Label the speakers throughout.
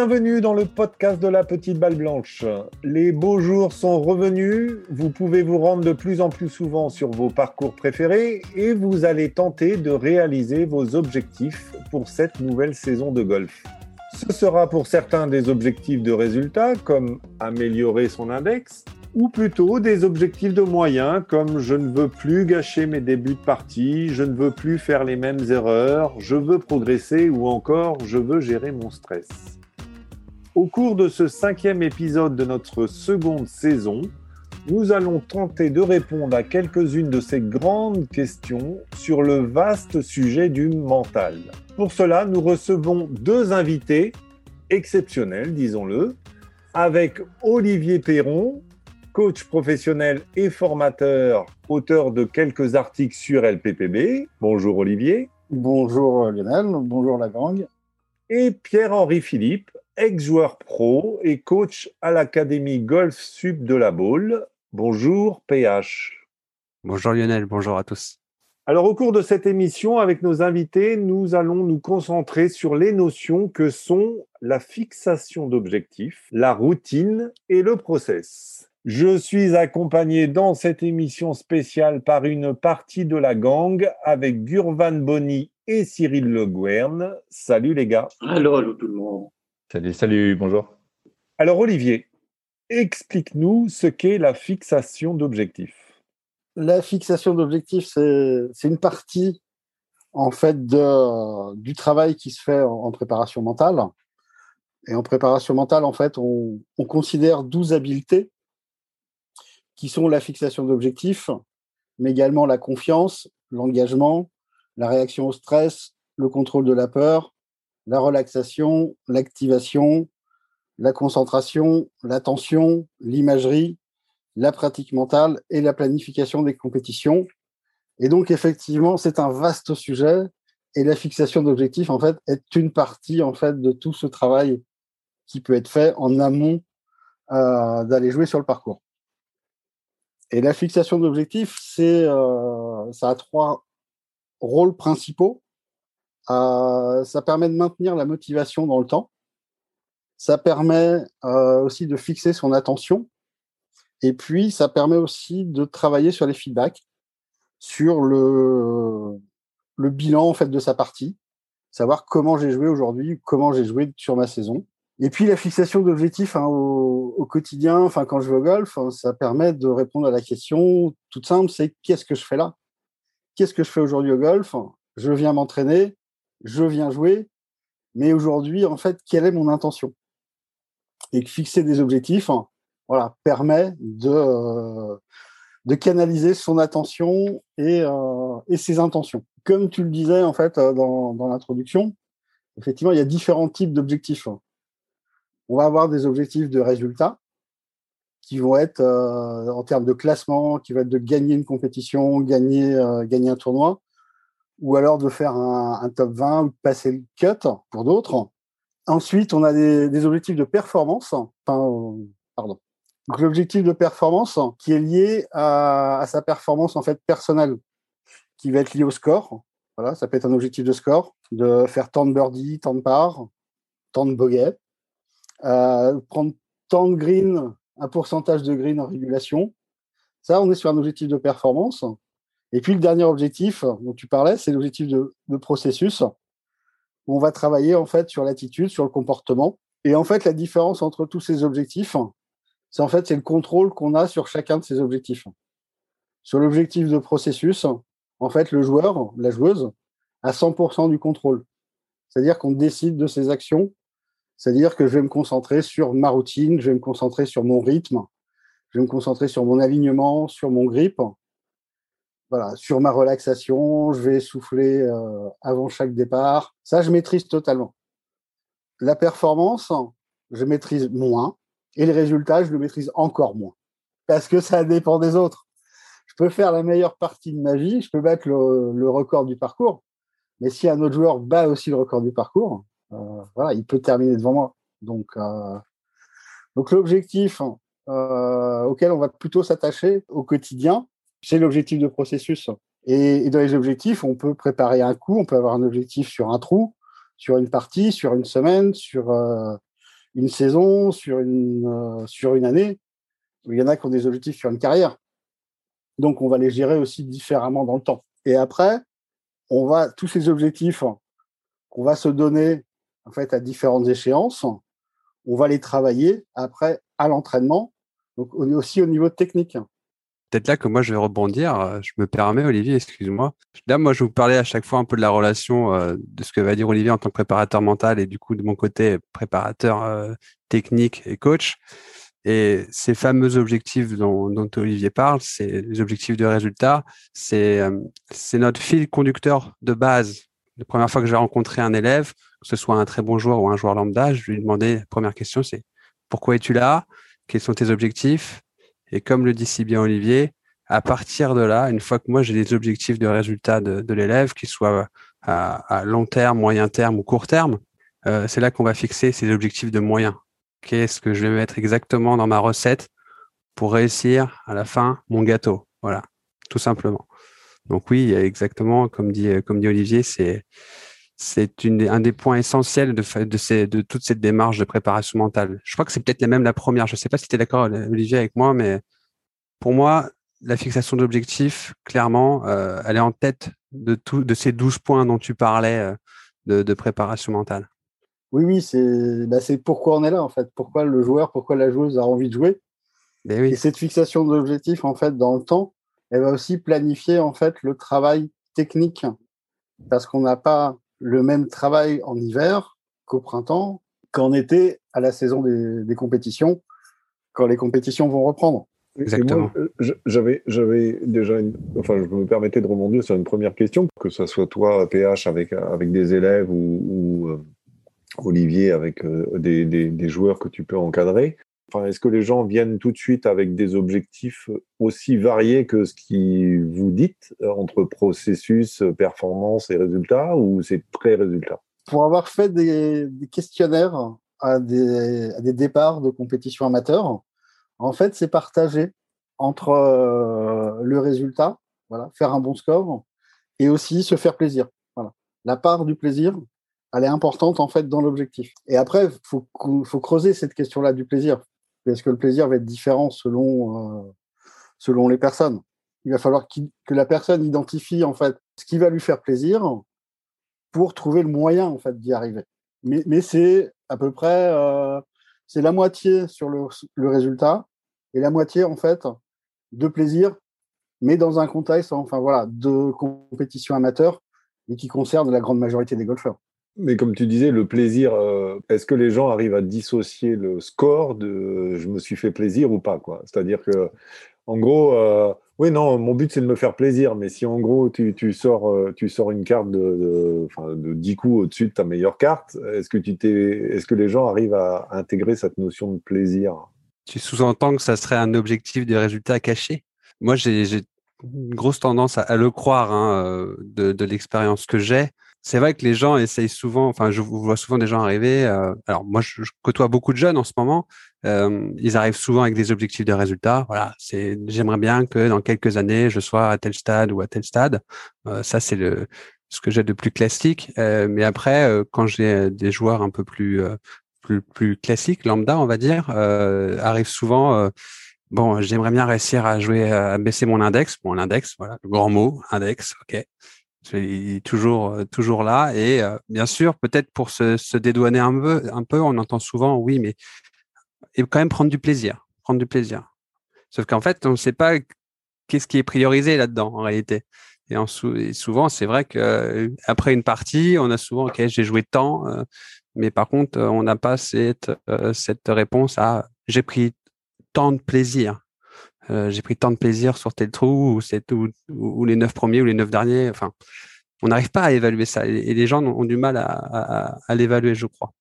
Speaker 1: Bienvenue dans le podcast de la petite balle blanche. Les beaux jours sont revenus, vous pouvez vous rendre de plus en plus souvent sur vos parcours préférés et vous allez tenter de réaliser vos objectifs pour cette nouvelle saison de golf. Ce sera pour certains des objectifs de résultats comme améliorer son index, ou plutôt des objectifs de moyens comme je ne veux plus gâcher mes débuts de partie, je ne veux plus faire les mêmes erreurs, je veux progresser ou encore je veux gérer mon stress. Au cours de ce cinquième épisode de notre seconde saison, nous allons tenter de répondre à quelques-unes de ces grandes questions sur le vaste sujet du mental. Pour cela, nous recevons deux invités exceptionnels, disons-le, avec Olivier Perron, coach professionnel et formateur, auteur de quelques articles sur LPPB. Bonjour Olivier.
Speaker 2: Bonjour Lionel, bonjour la gang.
Speaker 1: Et Pierre-Henri Philippe, ex-joueur pro et coach à l'Académie Golf Sub de la Baule. Bonjour PH.
Speaker 3: Bonjour Lionel, bonjour à tous.
Speaker 1: Alors au cours de cette émission, avec nos invités, nous allons nous concentrer sur les notions que sont la fixation d'objectifs, la routine et le process. Je suis accompagné dans cette émission spéciale par une partie de la gang avec Gurvan Bonny et Cyril Le Guern. Salut les gars.
Speaker 4: Allô, allô tout le monde.
Speaker 5: Salut, salut, bonjour.
Speaker 1: Alors Olivier, explique-nous ce qu'est la fixation d'objectifs.
Speaker 2: La fixation d'objectifs, c'est une partie en fait de, du travail qui se fait en, préparation mentale. Et en préparation mentale, en fait, on, on considère 12 habiletés qui sont la fixation d'objectifs, mais également la confiance, l'engagement, la réaction au stress, le contrôle de la peur, la relaxation, l'activation, la concentration, l'attention, l'imagerie, la pratique mentale et la planification des compétitions. Et donc, effectivement, c'est un vaste sujet et la fixation d'objectifs, en fait, est une partie, en fait, de tout ce travail qui peut être fait en amont euh, d'aller jouer sur le parcours. Et la fixation d'objectifs, c'est, euh, ça a trois rôles principaux. Euh, ça permet de maintenir la motivation dans le temps. Ça permet euh, aussi de fixer son attention. Et puis, ça permet aussi de travailler sur les feedbacks, sur le, le bilan en fait de sa partie, savoir comment j'ai joué aujourd'hui, comment j'ai joué sur ma saison. Et puis la fixation d'objectifs hein, au, quotidien, enfin quand je vais au golf, hein, ça permet de répondre à la question toute simple, c'est qu'est-ce que je fais là? Qu'est-ce que je fais aujourd'hui au golf? Je viens m'entraîner, je viens jouer, mais aujourd'hui, en fait, quelle est mon intention? Et fixer des objectifs, hein, voilà, permet de, euh, de canaliser son attention et, euh, et ses intentions. Comme tu le disais en fait euh, dans, l'introduction, effectivement, il y a différents types d'objectifs on va avoir des objectifs de résultats qui vont être en termes de classement, qui vont être de gagner une compétition, gagner un tournoi, ou alors de faire un, top 20 ou de passer le cut pour d'autres. Ensuite, on a des, objectifs de performance. Enfin, pardon. Donc, l'objectif de performance qui est lié à, sa performance en fait personnelle, qui va être lié au score. Voilà, ça peut être un objectif de score, de faire tant de birdies, tant de parts, tant de bogeys euh, prendre tant de green, un pourcentage de green en régulation. Ça, on est sur un objectif de performance. Et puis le dernier objectif dont tu parlais, c'est l'objectif de, de, processus. Où on va travailler en fait sur l'attitude, sur le comportement. Et en fait, la différence entre tous ces objectifs, c'est en fait c'est le contrôle qu'on a sur chacun de ces objectifs. Sur l'objectif de processus, en fait, le joueur, la joueuse, a 100% du contrôle. C'est-à-dire qu'on décide de ses actions c'est-à-dire que je vais me concentrer sur ma routine, je vais me concentrer sur mon rythme, je vais me concentrer sur mon alignement, sur mon grip, voilà, sur ma relaxation, je vais souffler euh, avant chaque départ. Ça, je maîtrise totalement. La performance, je maîtrise moins, et le résultat, je le maîtrise encore moins, parce que ça dépend des autres. Je peux faire la meilleure partie de ma vie, je peux battre le, le record du parcours, mais si un autre joueur bat aussi le record du parcours, euh, voilà, il peut terminer devant moi. Donc, euh, donc l'objectif euh, auquel on va plutôt s'attacher au quotidien, c'est l'objectif de processus. Et, dans les objectifs, on peut préparer un coup, on peut avoir un objectif sur un trou, sur une partie, sur une semaine, sur, une saison, sur une, sur une année. Il y en a qui ont des objectifs sur une carrière. Donc, on va les gérer aussi différemment dans le temps. Et après, on va, tous ces objectifs qu'on va se donner, en fait, à différentes échéances, on va les travailler après à l'entraînement. Donc, aussi au niveau technique.
Speaker 3: Peut-être là que moi je vais rebondir. Je me permets, Olivier, excuse-moi. Là, moi, je vous parlais à chaque fois un peu de la relation euh, de ce que va dire Olivier en tant que préparateur mental et du coup de mon côté préparateur euh, technique et coach. Et ces fameux objectifs dont, Olivier parle, c'est les objectifs de résultat, c'est euh, notre fil conducteur de base. La première fois que je vais rencontrer un élève, que ce soit un très bon joueur ou un joueur lambda, je lui demander, la première question, c'est pourquoi es-tu là? Quels sont tes objectifs? Et comme le dit si bien Olivier, à partir de là, une fois que moi j'ai des objectifs de résultat de, l'élève, qu'ils soient à, long terme, moyen terme ou court terme, euh, c'est là qu'on va fixer ces objectifs de moyens qu'est-ce que je vais mettre exactement dans ma recette pour réussir à la fin mon gâteau? Voilà, tout simplement. Donc oui, exactement comme dit comme dit Olivier, c'est c'est un des points essentiels de, de, ces, de toute cette démarche de préparation mentale. Je crois que c'est peut-être même la première. Je ne sais pas si tu es d'accord, Olivier, avec moi, mais pour moi, la fixation d'objectifs, clairement, euh, elle est en tête de, tout, de ces 12 points dont tu parlais euh, de, de préparation mentale.
Speaker 2: Oui, oui, c'est bah, pourquoi on est là, en fait. Pourquoi le joueur, pourquoi la joueuse a envie de jouer.
Speaker 3: Ben oui.
Speaker 2: Et cette fixation d'objectifs, en fait, dans le temps, elle va aussi planifier, en fait, le travail technique. Parce qu'on n'a pas le même travail en hiver qu'au printemps, qu'en été, à la saison des, compétitions, quand les compétitions vont reprendre.
Speaker 3: Exactement.
Speaker 1: Euh, j'avais, j'avais déjà, une, enfin, je me permettais de rebondir sur une première question, que ce soit toi, PH, avec, avec des élèves ou, euh, Olivier, avec euh, des, des, joueurs que tu peux encadrer. Est-ce que les gens viennent tout de suite avec des objectifs aussi variés que ce qui vous dites euh, entre processus, performance et résultats ou c'est très résultat
Speaker 2: Pour avoir fait des, questionnaires à des, départs de compétition amateur, en fait, c'est partagé entre euh, le résultat, faire un bon score, et aussi se faire plaisir. La part du plaisir, elle est importante en fait dans l'objectif. Et après, il faut, faut, creuser cette question-là du plaisir. Est-ce que le plaisir va être différent selon, euh, selon les personnes? Il va falloir que la personne identifie en fait ce qui va lui faire plaisir pour trouver le moyen en fait d'y arriver. Mais, c'est à peu près euh, c'est la moitié sur le, le, résultat et la moitié en fait de plaisir, mais dans un contexte enfin voilà de compétition amateur et qui concerne la grande majorité des golfeurs.
Speaker 1: Mais comme tu disais, le plaisir, euh, est-ce que les gens arrivent à dissocier le score de je me suis fait plaisir ou pas C'est-à-dire que, en gros, euh, oui, non, mon but c'est de me faire plaisir, mais si en gros tu, sors, euh, tu sors une carte de, de, de 10 coups au-dessus de ta meilleure carte, est-ce que, tu est-ce que les gens arrivent à intégrer cette notion de plaisir?
Speaker 3: Tu sous-entends que ça serait un objectif de résultat caché Moi, j'ai, une grosse tendance à, le croire hein, de l'expérience que j'ai c'est vrai que les gens essayent souvent, enfin, je vois souvent des gens arriver. Euh, alors, moi, je, côtoie beaucoup de jeunes en ce moment. Euh, ils arrivent souvent avec des objectifs de résultats. Voilà, j'aimerais bien que dans quelques années, je sois à tel stade ou à tel stade. Euh, ça, c'est le ce que j'ai de plus classique. mais après, quand j'ai des joueurs un peu plus plus, plus classiques, lambda, on va dire, arrivent souvent. Bon, j'aimerais bien réussir à jouer, à baisser mon index. Bon, l'index, voilà, le grand mot, index, ok. Il est toujours, euh, toujours là. Et euh, bien sûr, peut-être pour se, dédouaner un peu, un peu, on entend souvent, oui, mais et quand même prendre du plaisir, prendre du plaisir. Sauf qu'en fait, on ne sait pas qu'est-ce qui est priorisé là-dedans en réalité. Et, en souvent, c'est vrai que euh, après une partie, on a souvent, ok, j'ai joué tant, mais par contre, on n'a pas cette, cette réponse à j'ai pris tant de plaisir. Euh, j'ai pris tant de plaisir sur tel trou ou, ou, les neuf premiers ou les neuf derniers. Enfin, on n'arrive pas à évaluer ça et les gens ont, du mal à, l'évaluer, je crois.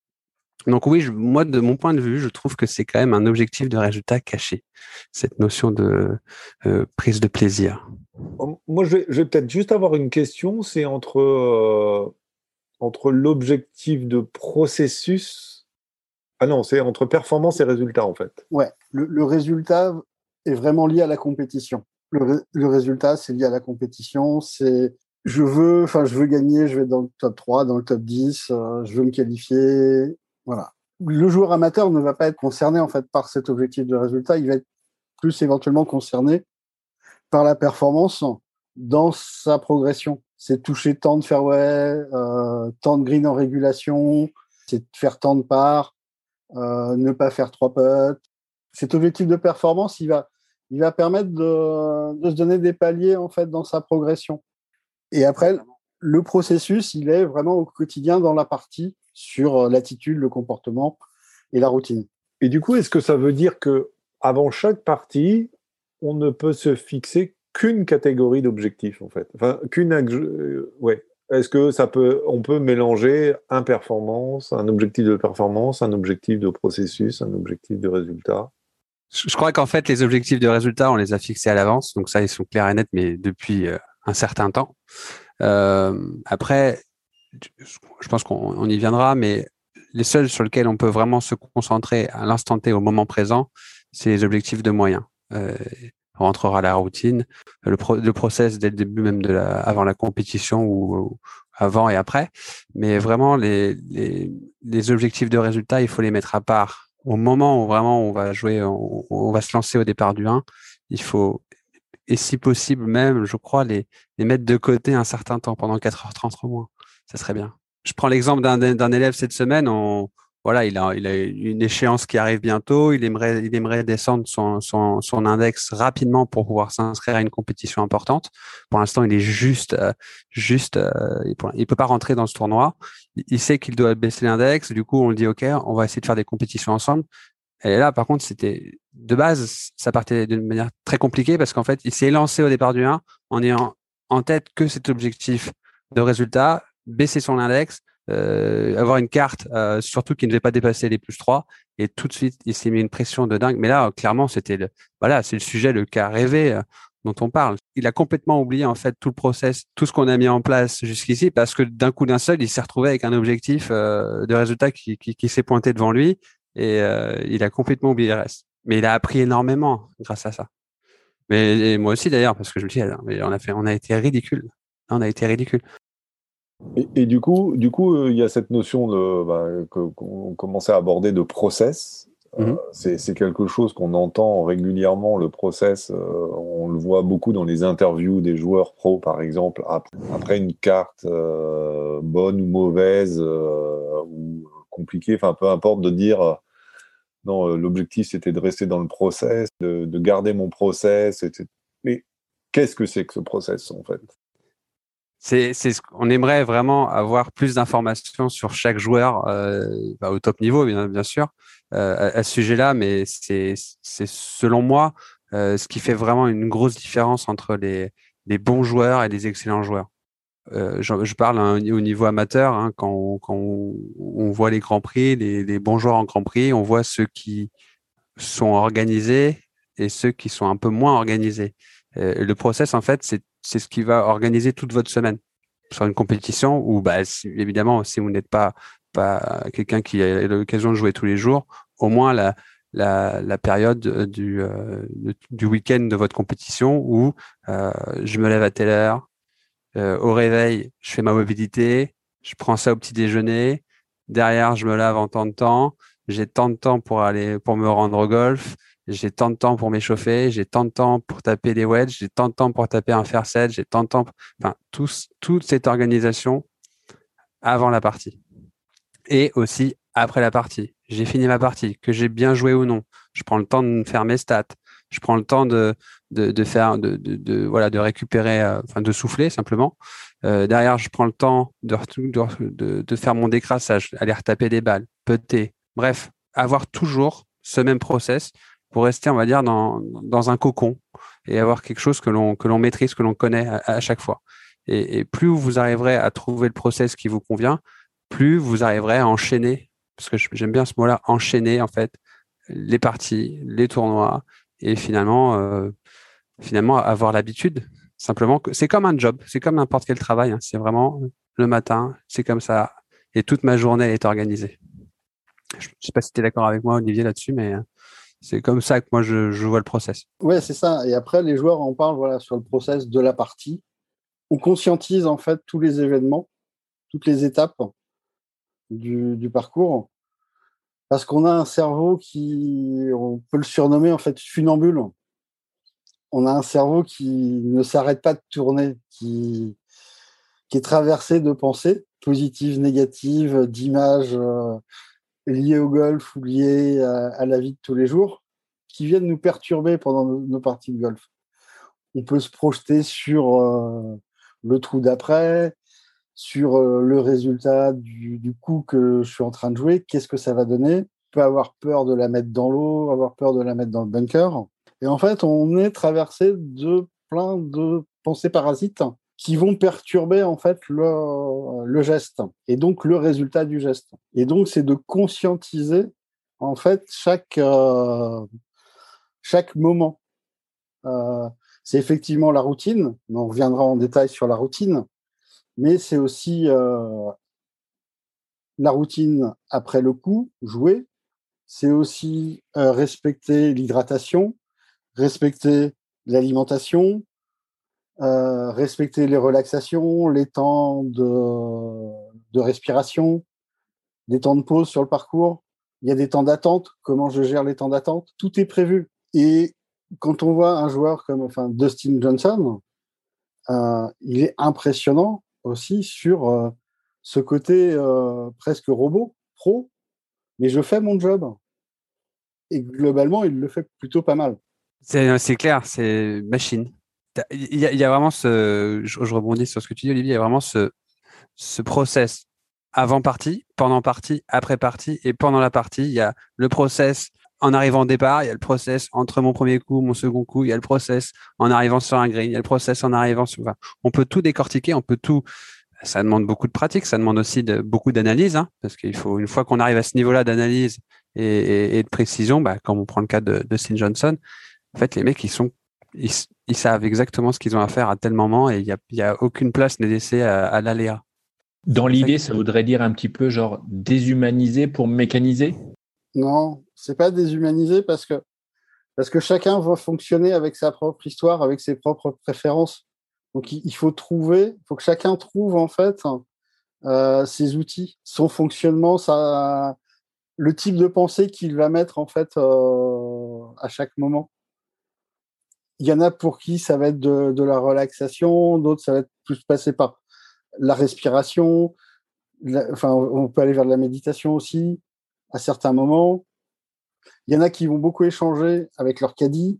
Speaker 3: Donc oui, moi, de mon point de vue, je trouve que c'est quand même un objectif de résultat caché, cette notion de euh, prise de plaisir.
Speaker 1: Moi, je vais, peut-être juste avoir une question, c'est entre, euh, entre l'objectif de processus. Ah non, c'est entre performance et résultat, en fait.
Speaker 2: Ouais, le résultat est vraiment lié à la compétition. Le, résultat, c'est lié à la compétition. C'est je veux, enfin, je veux gagner, je vais dans le top 3, dans le top 10, euh, je veux me qualifier. Voilà. le joueur amateur ne va pas être concerné en fait par cet objectif de résultat. Il va être plus éventuellement concerné par la performance dans sa progression. C'est toucher tant de fairway, euh, tant de green en régulation, c'est faire tant de parts, euh, ne pas faire trois putts. Cet objectif de performance, il va, il va permettre de, se donner des paliers en fait dans sa progression. Et après, le processus, il est vraiment au quotidien dans la partie sur euh, l'attitude, le comportement et la routine.
Speaker 1: Et du coup, est-ce que ça veut dire que avant chaque partie, on ne peut se fixer qu'une catégorie d'objectifs en fait, qu'une, euh, ouais. Est-ce que ça peut, on peut mélanger un performance, un objectif de performance, un objectif de processus, un objectif de résultat?
Speaker 3: Je crois qu'en fait, les objectifs de résultat, on les a fixés à l'avance, donc ça, ils sont clairs et nets, mais depuis euh, un certain temps. Euh, après, je pense qu'on y viendra, mais les seuls sur lesquels on peut vraiment se concentrer à l'instant T, au moment présent, c'est les objectifs de moyens. Euh, on rentrera à la routine, le, le, process dès le début même de la, avant la compétition ou, avant et après. Mais vraiment, les, les, les, objectifs de résultat, il faut les mettre à part. Au moment où vraiment on va jouer, on, va se lancer au départ du 1, il faut et si possible même, je crois, les, mettre de côté un certain temps, pendant 4h30 au moins. Ça serait bien. Je prends l'exemple d'un élève cette semaine. Voilà, il a, une échéance qui arrive bientôt. Il aimerait, il aimerait descendre son, son, son index rapidement pour pouvoir s'inscrire à une compétition importante. Pour l'instant, il est juste, euh, juste, euh, il, peut pas rentrer dans ce tournoi. Il, sait qu'il doit baisser l'index. Du coup, on le dit, OK, on va essayer de faire des compétitions ensemble. Et là, par contre, c'était de base, ça partait d'une manière très compliquée parce qu'en fait, il s'est lancé au départ du 1 en ayant en tête que cet objectif de résultat, baisser son index, euh, avoir une carte, euh, surtout qui ne devait pas dépasser les plus 3. Et tout de suite, il s'est mis une pression de dingue. Mais là, clairement, c'était le, voilà, c'est le sujet, le cas rêvé euh, dont on parle. Il a complètement oublié, en fait, tout le process, tout ce qu'on a mis en place jusqu'ici parce que d'un coup d'un seul, il s'est retrouvé avec un objectif de résultat qui, qui, qui s'est pointé devant lui et il a complètement oublié le reste. Mais il a appris énormément grâce à ça. Mais moi aussi d'ailleurs, parce que je me dis, mais on a fait, on a été ridicule. On a été ridicule.
Speaker 1: Et, et, du coup, du coup, euh, il y a cette notion de bah, qu'on commençait à aborder de process. Euh, mhm. c'est quelque chose qu'on entend régulièrement, le process. Euh, on le voit beaucoup dans les interviews des joueurs pros, par exemple, après, une carte bonne ou mauvaise ou compliquée, enfin peu importe, de dire non, l'objectif c'était de rester dans le process, de, garder mon process. Mais qu'est-ce que c'est que ce process en fait?
Speaker 3: C'est, c'est on aimerait vraiment avoir plus d'informations sur chaque joueur euh, bah, au top niveau, bien, sûr, euh, à, ce sujet-là. Mais c'est, selon moi ce qui fait vraiment une grosse différence entre les, bons joueurs et les excellents joueurs. Euh, je, parle au niveau amateur, hein, quand, on, quand on, voit les grands prix, les, les, bons joueurs en grand prix, on voit ceux qui sont organisés et ceux qui sont un peu moins organisés. Euh, le process, en fait, c'est ce qui va organiser toute votre semaine sur une compétition où, bah, évidemment, si vous n'êtes pas, quelqu'un qui a l'occasion de jouer tous les jours, au moins la, période du, euh, du week-end de votre compétition où euh, je me lève à telle heure, euh, au réveil, je fais ma mobilité, je prends ça au petit déjeuner. Derrière, je me lave en temps de temps. J'ai tant de temps pour aller, pour me rendre au golf. J'ai tant de temps pour m'échauffer. J'ai tant de temps pour taper des wedges. J'ai tant de temps pour taper un fair set. J'ai tant de temps, enfin, toute cette organisation avant la partie. Et aussi après la partie. J'ai fini ma partie, que j'ai bien joué ou non. Je prends le temps de faire mes stats je prends le temps de, de, faire, de, de, voilà, de récupérer, euh, de souffler simplement. Euh, derrière, je prends le temps de, faire mon décrassage, aller retaper des balles, peter. Bref, avoir toujours ce même process pour rester, on va dire, dans, dans un cocon et avoir quelque chose que l'on que l'on maîtrise, que l'on connaît à, chaque fois. Et, plus vous arriverez à trouver le process qui vous convient, plus vous arriverez à enchaîner, parce que j'aime bien ce mot-là, enchaîner en fait les parties, les tournois, et finalement, euh, finalement avoir l'habitude. Simplement c'est comme un job, c'est comme n'importe quel travail. Hein. C'est vraiment le matin, c'est comme ça, et toute ma journée est organisée. Je ne sais pas si tu es d'accord avec moi, Olivier, là-dessus, mais euh, c'est comme ça que moi je, vois le process.
Speaker 2: Ouais, c'est ça. Et après, les joueurs en parlent voilà, sur le process de la partie. On conscientise en fait tous les événements, toutes les étapes du, parcours parce qu'on a un cerveau qui, on peut le surnommer en fait funambule. On a un cerveau qui ne s'arrête pas de tourner, qui, qui est traversé de pensées positives, négatives, d'images euh, liées au golf ou liées à, la vie de tous les jours, qui viennent nous perturber pendant nos, parties de golf. On peut se projeter sur euh, le trou d'après, sur euh, le résultat du, du, coup que je suis en train de jouer, qu'est-ce que ça va donner. On peut avoir peur de la mettre dans l'eau, avoir peur de la mettre dans le bunker. Et en fait, on est traversé de plein de pensées parasites qui vont perturber en fait le, geste et donc le résultat du geste. Et donc c'est de conscientiser en fait chaque euh, chaque moment. Euh, c'est effectivement la routine, on reviendra en détail sur la routine, mais c'est aussi euh, la routine après le coup, jouer. C'est aussi respecter l'hydratation, respecter l'alimentation, euh, respecter les relaxations, les temps de, de respiration, des temps de pause sur le parcours. Il y a des temps d'attente. Comment je gère les temps d'attente? Tout est prévu. Et quand on voit un joueur comme enfin, Dustin Johnson, euh, il est impressionnant aussi sur euh, ce côté presque robot, pro, mais je fais mon job. Et globalement, il le fait plutôt pas mal.
Speaker 3: C'est clair, c'est machine. Il y, a, vraiment ce. Je, rebondis sur ce que tu dis, Olivier. Il y a vraiment ce, ce process avant partie, pendant partie, après partie et pendant la partie. Il y a le process en arrivant au départ, il y a le process entre mon premier coup, mon second coup, il y a le process en arrivant sur un green, il y a le process en arrivant sur. Enfin, on peut tout décortiquer, on peut tout. Ça demande beaucoup de pratique, ça demande aussi beaucoup d'analyse, hein, parce qu'il faut une fois qu'on arrive à ce niveau-là d'analyse et, de précision, bah, comme on prend le cas de, de Sin Johnson, en fait, les mecs, ils sont, ils, ils savent exactement ce qu'ils ont à faire à tel moment et il y a, y a aucune place n'est laissée à, à l'aléa.
Speaker 4: Dans l'idée, ça voudrait dire un petit peu genre déshumaniser pour mécaniser?
Speaker 2: Non, c'est pas déshumanisé parce que parce que chacun va fonctionner avec sa propre histoire, avec ses propres préférences. Donc il faut trouver, il faut que chacun trouve en fait euh, ses outils, son fonctionnement, sa, le type de pensée qu'il va mettre en fait euh, à chaque moment. Il y en a pour qui ça va être de, la relaxation, d'autres ça va être plus passé par la respiration. enfin, on peut aller vers de la méditation aussi à certains moments. Il y en a qui vont beaucoup échanger avec leur caddie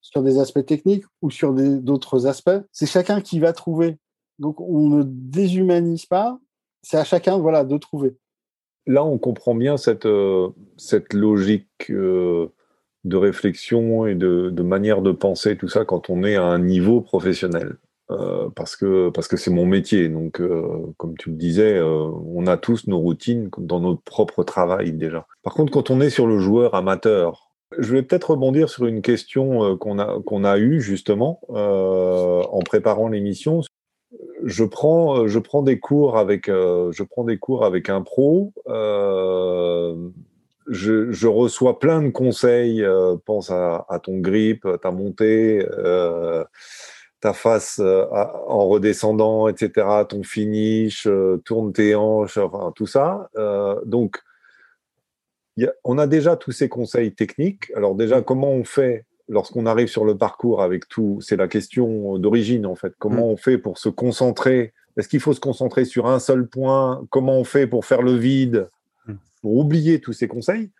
Speaker 2: sur des aspects techniques ou sur d'autres aspects. C'est chacun qui va trouver. Donc on ne déshumanise pas, c'est à chacun voilà, de trouver.
Speaker 1: Là, on comprend bien cette, euh, cette logique euh, de réflexion et de, de, manière de penser, tout ça, quand on est à un niveau professionnel. Euh, parce que parce que c'est mon métier. Donc, euh, comme tu le disais, euh, on a tous nos routines dans notre propre travail déjà. Par contre, quand on est sur le joueur amateur, je vais peut-être rebondir sur une question qu'on a qu'on a eue justement en préparant l'émission. Je prends je prends des cours avec je prends des cours avec un pro. Je, je, reçois plein de conseils. pense à, à, ton grip, ta montée ta face euh, en redescendant, etc., ton finish, euh, tourne tes hanches, enfin, tout ça. Euh, donc, on a déjà tous ces conseils techniques. Alors déjà, comment on fait lorsqu'on arrive sur le parcours avec tout? C'est la question d'origine, en fait. Comment mm. on fait pour se concentrer? Est-ce qu'il faut se concentrer sur un seul point? Comment on fait pour faire le vide? Pour oublier tous ces conseils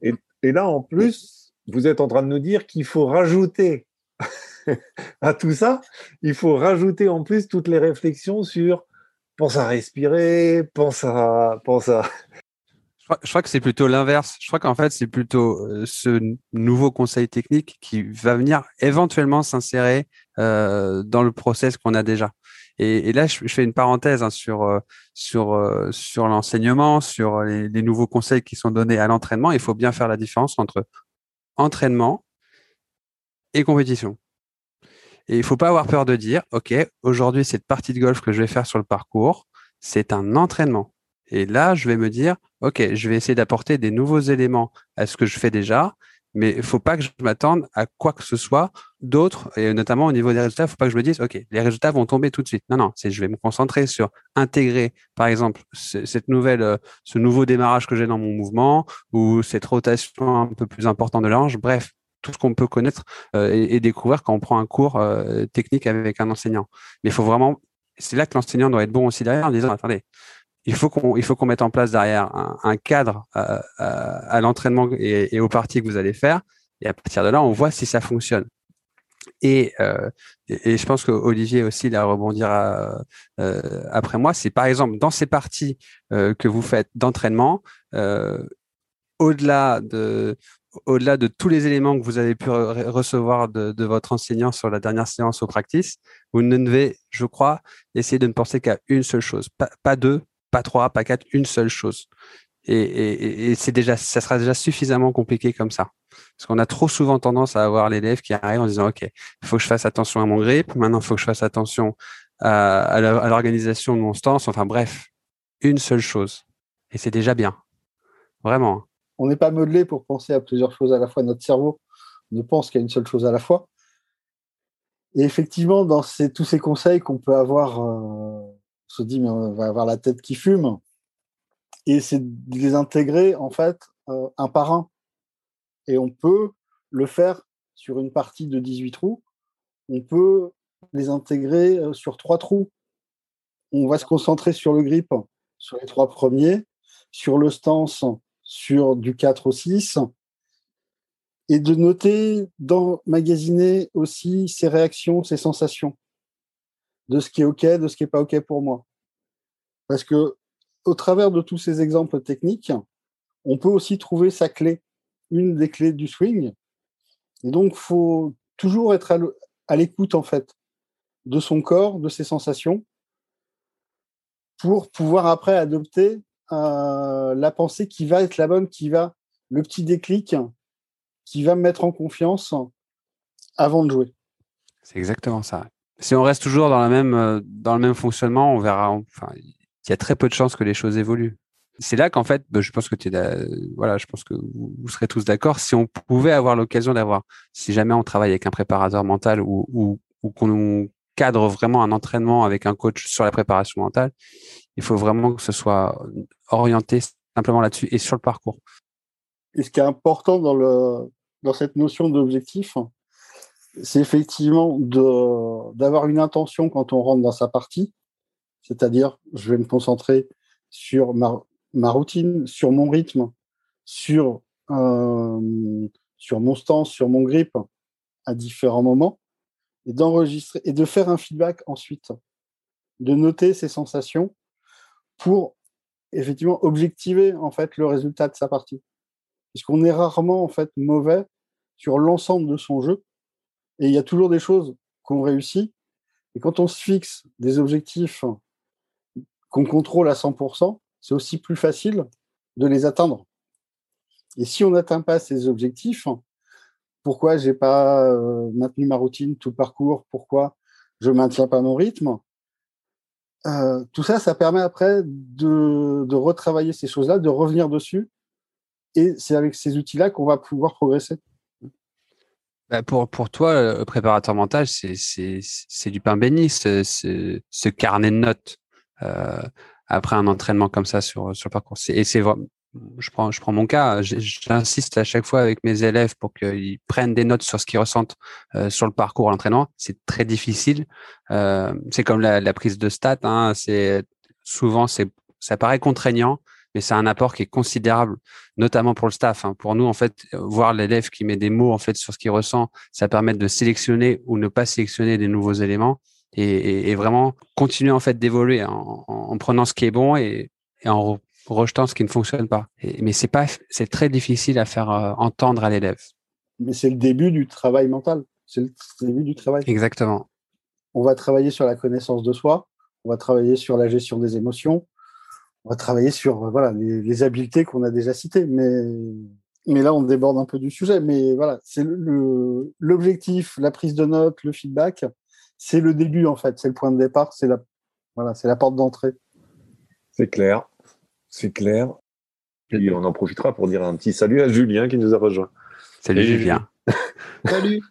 Speaker 1: et, et là, en plus, vous êtes en train de nous dire qu'il faut rajouter à tout ça, il faut rajouter en plus toutes les réflexions sur pense à respirer, pense à, pense à.
Speaker 3: Je crois, que c'est plutôt l'inverse. Je crois qu'en fait, c'est plutôt euh, ce nouveau conseil technique qui va venir éventuellement s'insérer euh, dans le process qu'on a déjà. Et, là, je, fais une parenthèse hein, sur euh, sur sur l'enseignement, sur les, les, nouveaux conseils qui sont donnés à l'entraînement. Il faut bien faire la différence entre entraînement et compétition. Et il faut pas avoir peur de dire, OK, aujourd'hui, cette partie de golf que je vais faire sur le parcours, c'est un entraînement. Et là, je vais me dire, OK, je vais essayer d'apporter des nouveaux éléments à ce que je fais déjà mais il faut pas que je m'attende à quoi que ce soit d'autre, et notamment au niveau des résultats, il faut pas que je me dise, OK, les résultats vont tomber tout de suite. Non, non, c'est je vais me concentrer sur intégrer, par exemple, cette nouvelle, euh, ce nouveau démarrage que j'ai dans mon mouvement, ou cette rotation un peu plus importante de l'ange, bref, tout ce qu'on peut connaître euh, et, découvrir quand on prend un cours euh, technique avec un enseignant. Mais il faut vraiment, c'est là que l'enseignant doit être bon aussi derrière en disant, attendez, il faut qu'on il faut qu'on mette en place derrière un, cadre à, à, l'entraînement et, aux parties que vous allez faire. Et à partir de là on voit si ça fonctionne. Et, euh, et, je pense que Olivier aussi il rebondira euh, après moi. C'est par exemple dans ces parties euh, que vous faites d'entraînement euh, au-delà de au-delà de tous les éléments que vous avez pu recevoir de, votre enseignant sur la dernière séance au practice, vous ne devez, je crois, essayer de ne penser qu'à une seule chose, pas deux, pas trois, pas quatre, une seule chose. Et, c'est déjà, ça sera déjà suffisamment compliqué comme ça. Parce qu'on a trop souvent tendance à avoir l'élève qui arrive en disant, OK, il faut que je fasse attention à mon grip. Maintenant, il faut que je fasse attention à, l'organisation de mon stance. Enfin, bref, une seule chose. Et c'est déjà bien. Vraiment.
Speaker 2: On n'est pas modelé pour penser à plusieurs choses à la fois. Notre cerveau ne pense qu'à une seule chose à la fois. Et effectivement, dans tous ces conseils qu'on peut avoir, euh, se dit, mais on va avoir la tête qui fume. Et c'est de les intégrer, en fait, euh, un par un. Et on peut le faire sur une partie de 18 trous. On peut les intégrer euh, sur trois trous. On va se concentrer sur le grip, sur les trois premiers, sur le stance, sur du 4 au 6, et de noter, d'emmagasiner aussi ses réactions, ses sensations de ce qui est OK, de ce qui n'est pas OK pour moi. Parce que au travers de tous ces exemples techniques, on peut aussi trouver sa clé, une des clés du swing. Et donc, faut toujours être à l'écoute, en fait, de son corps, de ses sensations, pour pouvoir après adopter euh, la pensée qui va être la bonne, qui va, le petit déclic, qui va me mettre en confiance avant de jouer.
Speaker 3: C'est exactement ça si on reste toujours dans, la même, euh, dans le même fonctionnement, on verra. Enfin, il y a très peu de chances que les choses évoluent. C'est là qu'en fait, bah, je pense que tu voilà, je pense que vous, serez tous d'accord. Si on pouvait avoir l'occasion d'avoir, si jamais on travaille avec un préparateur mental ou, ou, qu'on cadre vraiment un entraînement avec un coach sur la préparation mentale, il faut vraiment que ce soit orienté simplement là-dessus et sur le parcours.
Speaker 2: Et ce qui est important dans, le, dans cette notion d'objectif, c'est effectivement d'avoir une intention quand on rentre dans sa partie, c'est-à-dire je vais me concentrer sur ma, routine, sur mon rythme, sur, euh, sur mon stance, sur mon grip à différents moments, et d'enregistrer et de faire un feedback ensuite, de noter ses sensations pour effectivement objectiver en fait le résultat de sa partie. Puisqu'on est rarement en fait mauvais sur l'ensemble de son jeu, et il y a toujours des choses qu'on réussit. Et quand on se fixe des objectifs qu'on contrôle à 100%, c'est aussi plus facile de les atteindre. Et si on n'atteint pas ces objectifs, pourquoi j'ai pas euh, maintenu ma routine tout le parcours Pourquoi je maintiens pas mon rythme euh, Tout ça, ça permet après de, de retravailler ces choses-là, de revenir dessus. Et c'est avec ces outils-là qu'on va pouvoir progresser.
Speaker 3: Bah, pour, pour toi, le préparateur mental, c'est du pain béni, ce, carnet de notes euh, après un entraînement comme ça sur, sur le parcours. Et c'est je prends, je prends mon cas, j'insiste à chaque fois avec mes élèves pour qu'ils prennent des notes sur ce qu'ils ressentent euh, sur le parcours à l'entraînement. C'est très difficile. Euh, c'est comme la, prise de stats. Hein, souvent, ça paraît contraignant, mais c'est un apport qui est considérable, notamment pour le staff. Hein. Pour nous, en fait, voir l'élève qui met des mots en fait sur ce qu'il ressent, ça permet de sélectionner ou ne pas sélectionner des nouveaux éléments et, et, vraiment continuer en fait d'évoluer en, en, prenant ce qui est bon et, et en rejetant ce qui ne fonctionne pas. mais c'est pas, c'est très difficile à faire euh, entendre à l'élève.
Speaker 2: Mais c'est le début du travail mental. C'est le début du travail.
Speaker 3: Exactement.
Speaker 2: On va travailler sur la connaissance de soi. On va travailler sur la gestion des émotions on va travailler sur euh, voilà les, habiletés qu'on a déjà citées. Mais mais là, on déborde un peu du sujet. Mais voilà, c'est l'objectif, la prise de notes, le feedback, c'est le début en fait, c'est le point de départ, c'est la voilà, c'est la porte d'entrée.
Speaker 1: C'est clair, c'est clair. Et on en profitera pour dire un petit salut à Julien qui nous a rejoint.
Speaker 3: Salut,
Speaker 4: Salut,
Speaker 3: Julien.
Speaker 2: Salut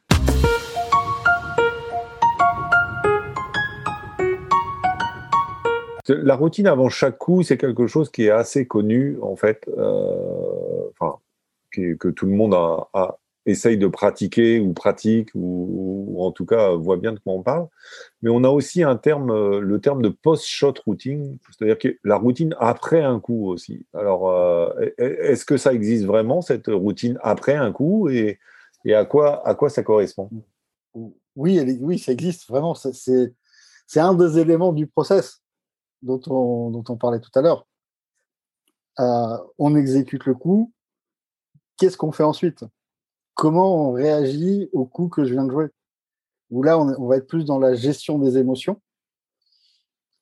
Speaker 1: La routine avant chaque coup, c'est quelque chose qui est assez connu, en fait, euh, que, tout le monde a, essaye de pratiquer ou pratique, ou, en tout cas voit bien de quoi on parle. Mais on a aussi un terme, euh, le terme de post-shot routine, c'est-à-dire que la routine après un coup aussi. Alors, euh, est-ce que ça existe vraiment, cette routine après un coup, et, à, quoi, ça correspond?
Speaker 2: Oui, oui, ça existe vraiment. C'est un des éléments du process dont on, dont on parlait tout à l'heure. Euh, on exécute le coup. Qu'est-ce qu'on fait ensuite? Comment on réagit au coup que je viens de jouer? Où là, on, va être plus dans la gestion des émotions.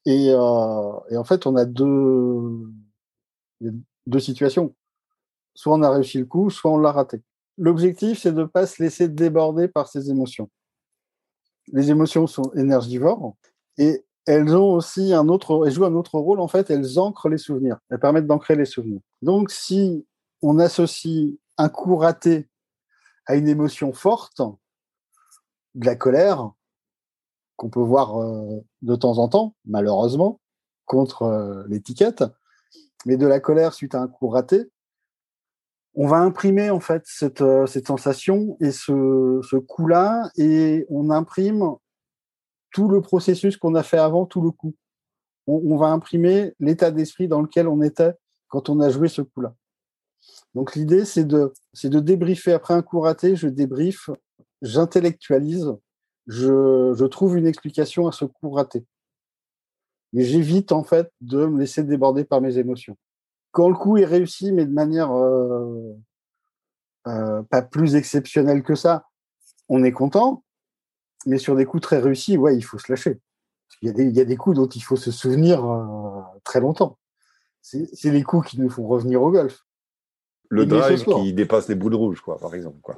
Speaker 2: Et, euh, en fait, on a deux, deux situations. Soit on a réussi le coup, soit on l'a raté. L'objectif, c'est de ne pas se laisser déborder par ces émotions. Les émotions sont énergivores et elles ont aussi un autre, jouent un autre rôle. En fait, elles ancrent les souvenirs. Elles permettent d'ancrer les souvenirs. Donc, si on associe un coup raté à une émotion forte, de la colère, qu'on peut voir euh, de temps en temps, malheureusement, contre euh, l'étiquette, mais de la colère suite à un coup raté, on va imprimer en fait cette, euh, sensation et ce, ce coup-là, et on imprime tout le processus qu'on a fait avant, tout le coup. On, va imprimer l'état d'esprit dans lequel on était quand on a joué ce coup-là. Donc l'idée, c'est de, débriefer après un coup raté, je débriefe, j'intellectualise, je, je trouve une explication à ce coup raté. Mais j'évite en fait de me laisser déborder par mes émotions. Quand le coup est réussi, mais de manière euh, euh, pas plus exceptionnelle que ça, on est content. Mais sur des coups très réussis, ouais, il faut se lâcher. Parce qu'il y a des, il y a des coups dont il faut se souvenir euh, très longtemps. C'est les coups qui nous font revenir au golf.
Speaker 1: Le
Speaker 2: Et
Speaker 1: drive qui dépasse les boules rouges, quoi, par exemple. Quoi.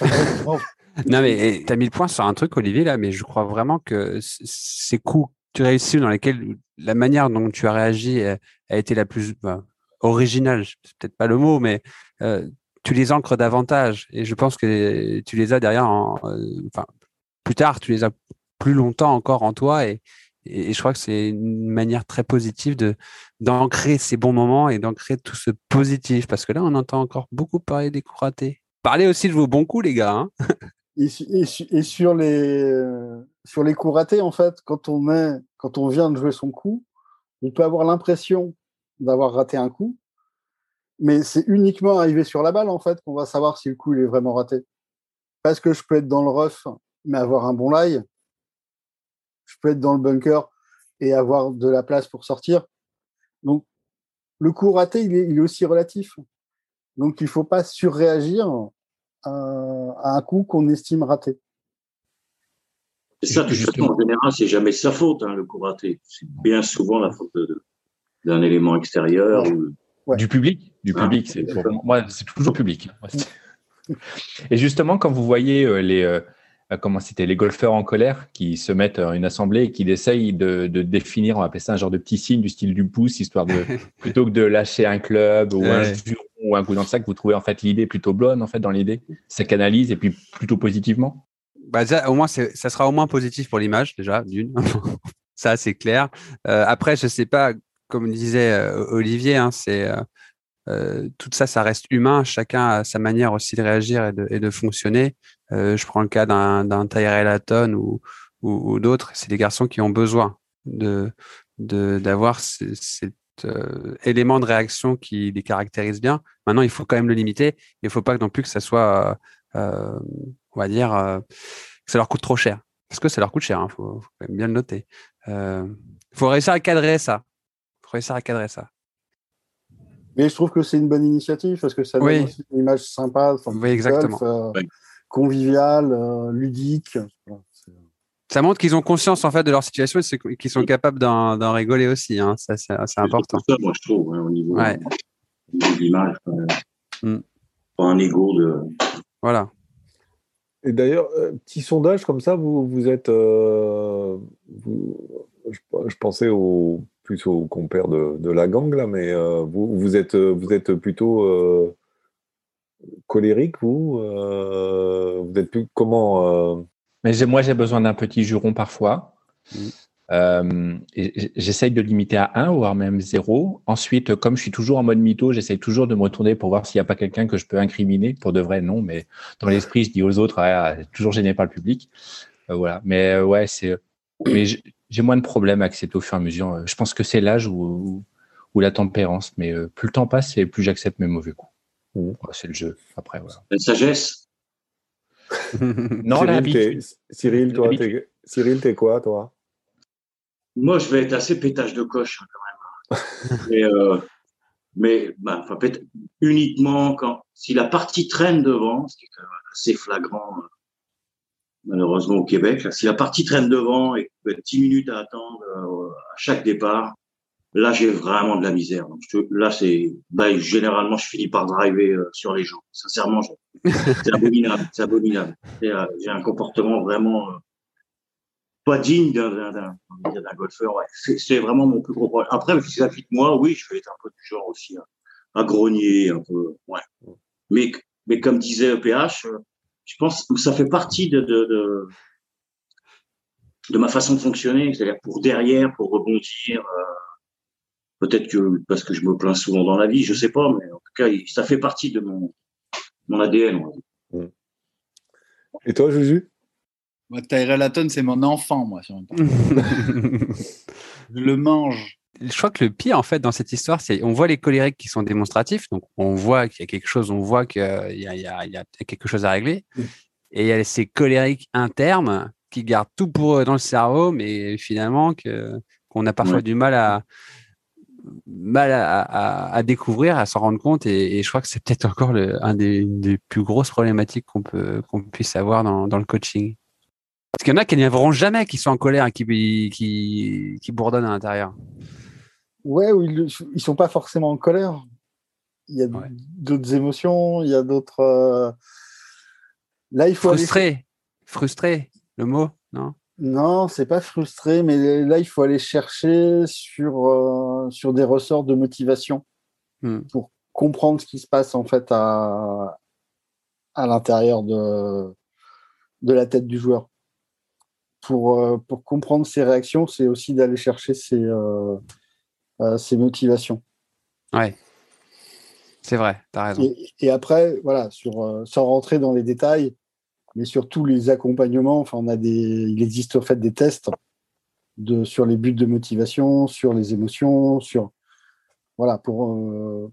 Speaker 3: Non, mais tu as mis le point sur un truc, Olivier, là, mais je crois vraiment que ces coups que tu réussis dans lesquels la manière dont tu as réagi a, a été la plus bah, originale, c'est peut-être pas le mot, mais euh, tu les ancres davantage. Et je pense que tu les as derrière, en, euh, enfin, plus tard, tu les as plus longtemps encore en toi. Et, je crois que c'est une manière très positive de d'ancrer ces bons moments et d'ancrer tout ce positif. Parce que là, on entend encore beaucoup parler des coups ratés. Parlez aussi de vos bons coups, les gars. hein.
Speaker 2: Et sur les euh, sur les coups ratés, en fait, quand on est quand on vient de jouer son coup, on peut avoir l'impression d'avoir raté un coup, mais c'est uniquement arrivé sur la balle en fait qu'on va savoir si le coup il est vraiment raté. Parce que je peux être dans le rough mais avoir un bon lie, je peux être dans le bunker et avoir de la place pour sortir. Donc le coup raté, il est, il est aussi relatif. Donc il faut pas surréagir à, à un coup qu'on estime raté.
Speaker 5: Et ça, de toute en général, c'est jamais sa faute, hein, le coup raté. C'est bien souvent la faute de- de- d'un élément extérieur. ou-
Speaker 2: Ouais.
Speaker 4: Du public, du
Speaker 5: Ah,
Speaker 4: public. C'est
Speaker 5: d'accord.
Speaker 4: pour moi, c'est toujours public. Et justement, quand vous voyez euh, les euh, comment c'était les golfeurs en colère qui se mettent à une assemblée et qui essayent de, de définir, on va appeler ça un genre de petit signe du style du pouce, histoire de plutôt que de lâcher un club ou un juron ou un coup dans le sac, vous trouvez en fait l'idée plutôt bonne en fait dans l'idée, ça canalise et puis plutôt positivement.
Speaker 3: Bah, ça, au moins, ça sera au moins positif pour l'image, déjà, d'une. ça, c'est clair. Euh, après, je sais pas, comme disait euh, Olivier, hein, c'est euh, euh, tout ça, ça reste humain. Chacun a sa manière aussi de réagir et de, et de fonctionner. Euh, je prends le cas d'un d'un Tyrell Hatton ou, ou, ou d'autres. C'est des garçons qui ont besoin de de- d'avoir ce- cet euh, élément de réaction qui les caractérise bien. Maintenant, il faut quand même le limiter. Il faut pas non plus que ça soit, euh, euh, on va dire, euh, que ça leur coûte trop cher. Parce que ça leur coûte cher, il faut, faut quand même bien le noter. Il faut réussir à cadrer ça. faut réussir à cadrer ça.
Speaker 2: Mais je trouve que c'est une bonne initiative parce que ça donne
Speaker 3: Oui.
Speaker 2: aussi une image sympa, enfin,
Speaker 3: Oui, exactement.
Speaker 2: golf, euh,
Speaker 5: Oui.
Speaker 2: Conviviale, euh, ludique. Voilà, c'est-
Speaker 3: Ça montre qu'ils ont conscience en fait de leur situation et qu'ils sont capables d'en rigoler aussi. Hein. Ça, c'est important.
Speaker 5: C'est ça, moi, je trouve, hein, au niveau,
Speaker 3: Ouais.
Speaker 5: au de l'image.
Speaker 3: Mm.
Speaker 5: Pas un ego de.
Speaker 3: Voilà.
Speaker 1: Et d'ailleurs, euh, petit sondage comme ça, vous, vous êtes. euh, vous- je, je pensais au, plus aux compères de, de la gang, là, mais euh, vous, vous, êtes, vous êtes plutôt euh, colérique, vous euh, Vous êtes plus comment euh
Speaker 4: Mais moi, j'ai besoin d'un petit juron parfois.
Speaker 1: Mm.
Speaker 4: Euh, j'essaye de limiter à 1, voire même 0. Ensuite, comme je suis toujours en mode mytho, j'essaye toujours de me retourner pour voir s'il n'y a pas quelqu'un que je peux incriminer. Pour de vrai, non, mais dans l'esprit, je dis aux autres, ah, toujours gêné par le public. voilà. Mais ouais, c'est. Mais j'ai moins de problèmes avec accepter au fur et à mesure. Je pense que c'est l'âge ou la tempérance. Mais plus le temps passe, et plus j'accepte mes mauvais coups. Mmh. C'est le jeu. Après, voilà.
Speaker 5: La sagesse.
Speaker 1: non, Cyril, Cyril, toi, t'es, Cyril, t'es quoi, toi?
Speaker 5: Moi, je vais être assez pétage de coche, hein, quand même. mais, euh, mais bah, uniquement quand, si la partie traîne devant, ce qui est quand même assez flagrant, euh, malheureusement au Québec, si la partie traîne devant et qu'il y a 10 minutes à attendre euh, à chaque départ, Là, j'ai vraiment de la misère. Là, c'est, bah, généralement, je finis par driver euh, sur les gens. Sincèrement, c'est abominable. C'est abominable. Euh, j'ai un comportement vraiment euh, pas digne d'un golfeur. Ouais. C'est vraiment mon plus gros problème. Après, ça fit moi, oui, je vais être un peu du genre aussi hein, à grogner, un peu. Ouais. Mais, mais comme disait EPH, je pense que ça fait partie de, de, de, de ma façon de fonctionner. C'est-à-dire pour derrière, pour rebondir. Peut-être que parce que je me plains souvent dans la vie, je sais pas, mais en tout cas, ça fait partie de mon, mon ADN.
Speaker 1: Mm. Et toi, Juju?
Speaker 6: Moi, Tyrell Hatton, c'est mon enfant, moi. je le mange.
Speaker 3: Je crois que le pire, en fait, dans cette histoire, c'est on voit les colériques qui sont démonstratifs, donc on voit qu'il y a quelque chose, on voit qu'il y, y, y a, quelque chose à régler, mm. et il y a ces colériques internes qui gardent tout pour eux dans le cerveau, mais finalement qu'on a parfois du mal à, mal à, découvrir, à s'en rendre compte. Et, je crois que c'est peut-être encore le, un des, une des plus grosses problématiques qu'on peut qu'on puisse avoir dans, dans le coaching. Parce qu'il y en a qui n'y n'auront jamais, qui sont en colère qui, qui, qui bourdonnent à l'intérieur.
Speaker 2: Ouais, ou ils, ils sont pas forcément en colère. Il y a d'autres émotions, il y a d'autres. Euh,
Speaker 3: là, il faut. Frustré. Frustré, le mot, non?
Speaker 2: Non, c'est pas frustré, mais là, il faut aller chercher sur, euh, sur des ressorts de motivation hmm. pour comprendre ce qui se passe en fait à, à l'intérieur de, de la tête du joueur. Pour, euh, pour comprendre ses réactions, c'est aussi d'aller chercher ses, euh, ses motivations.
Speaker 3: Ouais. C'est vrai, tu as raison.
Speaker 2: Et, et, après, voilà, sur, sans rentrer dans les détails, mais sur tous les accompagnements, enfin, on a des, il existe en fait des tests de, sur les buts de motivation, sur les émotions, sur voilà pour euh,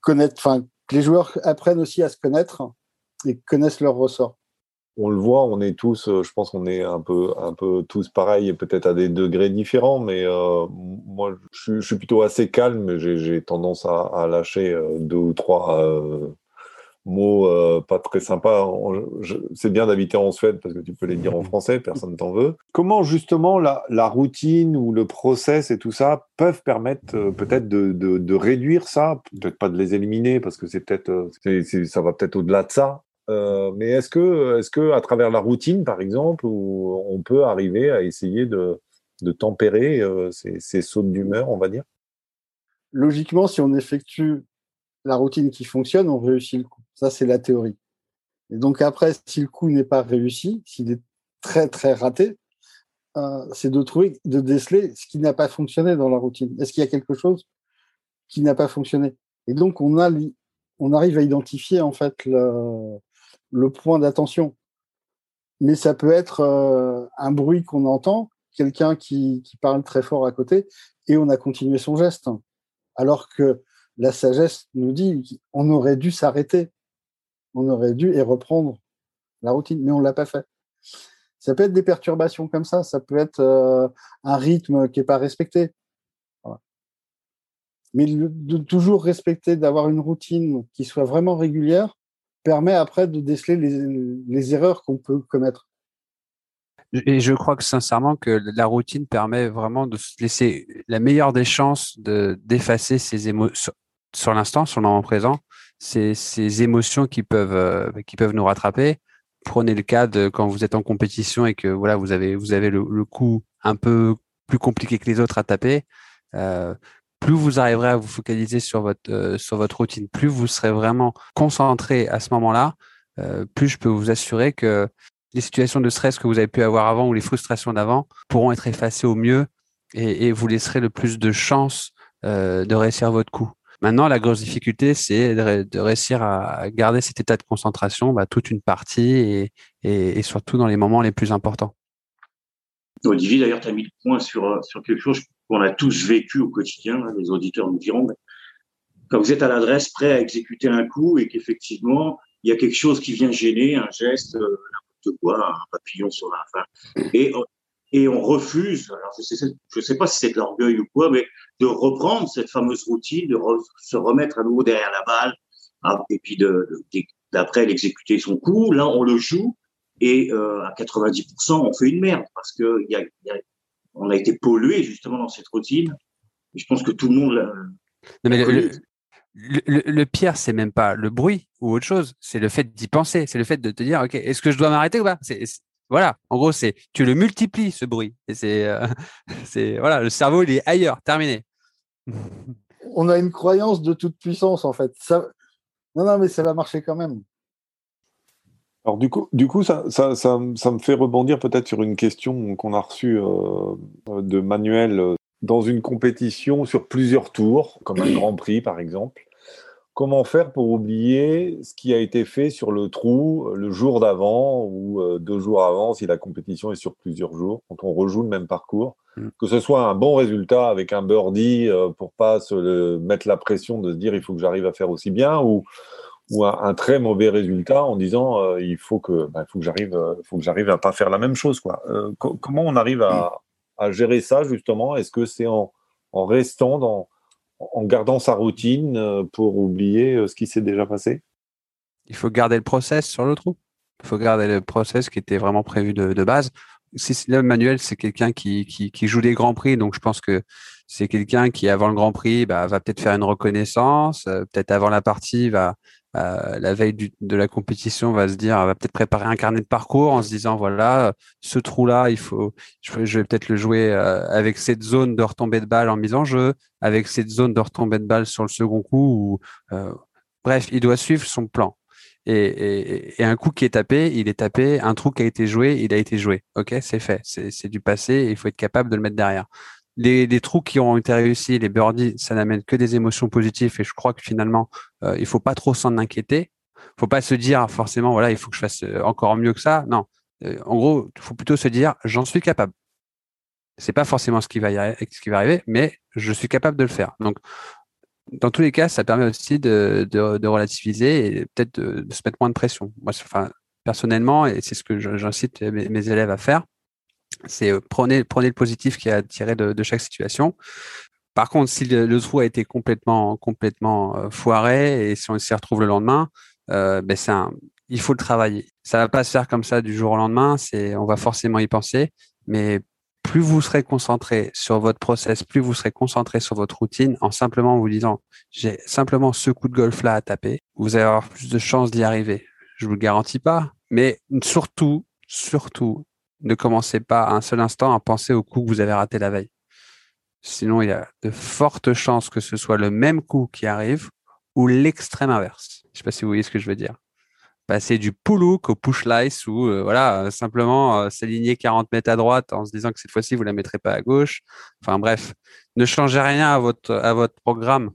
Speaker 2: connaître, enfin que les joueurs apprennent aussi à se connaître et connaissent leurs ressorts.
Speaker 1: On le voit, on est tous, euh, je pense qu'on est un peu, un peu tous pareils, peut-être à des degrés différents, mais euh, moi, je, suis plutôt assez calme, j'ai tendance à, lâcher deux ou trois mots euh, pas très sympas. C'est bien d'habiter en Suède parce que tu peux les dire en français, personne t'en veut. Comment justement la, la, routine ou le process et tout ça peuvent permettre euh, peut-être de, de, de, réduire ça, peut-être pas de les éliminer parce que c'est peut-être euh, ça va peut-être au-delà de ça. mais est-ce que, est-ce que à travers la routine, par exemple, où on peut arriver à essayer de, de tempérer ces, ces sautes d'humeur, on va dire?
Speaker 2: Logiquement, si on effectue la routine qui fonctionne, on réussit le coup. Ça, c'est la théorie. Et donc après, si le coup n'est pas réussi, s'il est très très raté, euh, c'est de trouver, de déceler ce qui n'a pas fonctionné dans la routine. Est-ce qu'il y a quelque chose qui n'a pas fonctionné? Et donc on a, on arrive à identifier en fait le, point d'attention. Mais ça peut être euh, un bruit qu'on entend, quelqu'un qui, qui parle très fort à côté, et on a continué son geste. Alors que la sagesse nous dit qu'on aurait dû s'arrêter on aurait dû et reprendre la routine, mais on l'a pas fait. Ça peut être des perturbations comme ça, ça peut être euh, un rythme qui est pas respecté. Mais de toujours respecter, d'avoir une routine qui soit vraiment régulière, permet après de déceler les, erreurs qu'on peut commettre.
Speaker 3: Et je crois que sincèrement que la routine permet vraiment de se laisser la meilleure des chances de d'effacer ces émotions sur l'instant, sur le présent, ces, ces émotions qui peuvent, euh, qui peuvent nous rattraper. Prenez le cas de quand vous êtes en compétition et que voilà, vous avez, vous avez le, coup un peu plus compliqué que les autres à taper. Euh, plus vous arriverez à vous focaliser sur votre, euh, sur votre routine, plus vous serez vraiment concentré à ce moment-là, euh, plus je peux vous assurer que les situations de stress que vous avez pu avoir avant ou les frustrations d'avant pourront être effacées au mieux et, et vous laisserez le plus de chances euh, de réussir votre coup. Maintenant, la grosse difficulté, c'est de, réussir à garder cet état de concentration bah, toute une partie et, et, surtout dans les moments les plus importants.
Speaker 5: Olivier, d'ailleurs, tu as mis le point sur, sur quelque chose qu'on a tous vécu au quotidien, hein, les auditeurs nous diront. Mais quand vous êtes à l'adresse prêt à exécuter un coup et qu'effectivement, il y a quelque chose qui vient gêner, un geste, euh, n'importe quoi, un papillon sur la fin, et, et on refuse, alors je sais, je sais pas si c'est de l'orgueil ou quoi, mais de reprendre cette fameuse routine, de re, se remettre à nouveau derrière la balle, hein, et puis de, d'après l'exécuter son coup, là on le joue, et euh, à 90% on fait une merde parce que y a, y a, on a été pollué justement dans cette routine. Et je pense que tout le monde l'a.
Speaker 3: Non, mais le, le, le, le, pire, c'est même pas le bruit ou autre chose, c'est le fait d'y penser, c'est le fait de te dire, ok, est-ce que je dois m'arrêter ou pas? C'est, Voilà, en gros, c'est tu le multiplies ce bruit. Et c'est, euh, c'est voilà, le cerveau il est ailleurs, terminé.
Speaker 2: On a une croyance de toute puissance en fait. Ça... Non, non, mais ça va marcher quand même.
Speaker 1: Alors du coup, du coup ça, ça, ça, ça me fait rebondir peut-être sur une question qu'on a reçue euh, de Manuel euh, dans une compétition sur plusieurs tours, comme un Grand Prix par exemple. Comment faire pour oublier ce qui a été fait sur le trou le jour d'avant ou euh, deux jours avant si la compétition est sur plusieurs jours, quand on rejoue le même parcours mm. Que ce soit un bon résultat avec un birdie euh, pour pas se le, mettre la pression de se dire il faut que j'arrive à faire aussi bien ou ou un, un, très mauvais résultat en disant euh, il faut que bah, faut que j'arrive euh, faut que j'arrive à pas faire la même chose quoi. Euh, co comment on arrive à, à gérer ça justement? Est-ce que c'est en, en, restant dans en gardant sa routine euh, pour oublier euh, ce qui s'est déjà passé
Speaker 3: Il faut garder le process sur le trou. Il faut garder le process qui était vraiment prévu de, base. Si, Manuel, c'est quelqu'un qui, joue des grands prix, donc je pense que c'est quelqu'un qui, avant le Grand Prix, bah, va peut-être faire une reconnaissance, euh, peut-être avant la partie, va, euh, la veille de la compétition, va se dire, va peut-être préparer un carnet de parcours en se disant, voilà, ce trou-là, il faut, je, vais peut-être le jouer euh, avec cette zone de retombée de balle en mise en jeu, avec cette zone de retombée de balle sur le second coup. Ou, euh, bref, il doit suivre son plan. Et, un coup qui est tapé, il est tapé. Un trou qui a été joué, il a été joué. Ok, c'est fait. C'est du passé. Il faut être capable de le mettre derrière les, trous qui ont été réussis, les birdies, ça n'amène que des émotions positives et je crois que finalement, euh, il faut pas trop s'en inquiéter. Faut pas se dire forcément, voilà, il faut que je fasse euh, encore mieux que ça. Non, euh, en gros, il faut plutôt se dire, j'en suis capable. C'est pas forcément ce qui va arriver, mais je suis capable de le faire. Donc, dans tous les cas, ça permet aussi de, relativiser et peut-être de, se mettre moins de pression. Moi, enfin, personnellement, et c'est ce que j'incite mes élèves à faire, c'est euh, prenez, prenez le positif qui a tiré de, chaque situation. Par contre, si le, trou a été complètement, complètement euh, foiré et si on s'y retrouve le lendemain, euh, ben il faut le travailler. Ça va pas se faire comme ça du jour au lendemain. C'est, on va forcément y penser, mais plus vous serez concentré sur votre process, plus vous serez concentré sur votre routine, en simplement vous disant, j'ai simplement ce coup de golf là à taper, vous allez avoir plus de chances d'y arriver. Je vous le garantis pas, mais surtout, surtout, ne commencez pas un seul instant à penser au coup que vous avez raté la veille. Sinon, il y a de fortes chances que ce soit le même coup qui arrive ou l'extrême inverse. Je ne sais pas si vous voyez ce que je veux dire. Passer du pull hook au push slice ou euh, voilà, euh, simplement euh, s'aligner 40 mètres à droite en se disant que cette fois-ci vous la mettrez pas à gauche. Enfin bref, ne changez rien à votre programme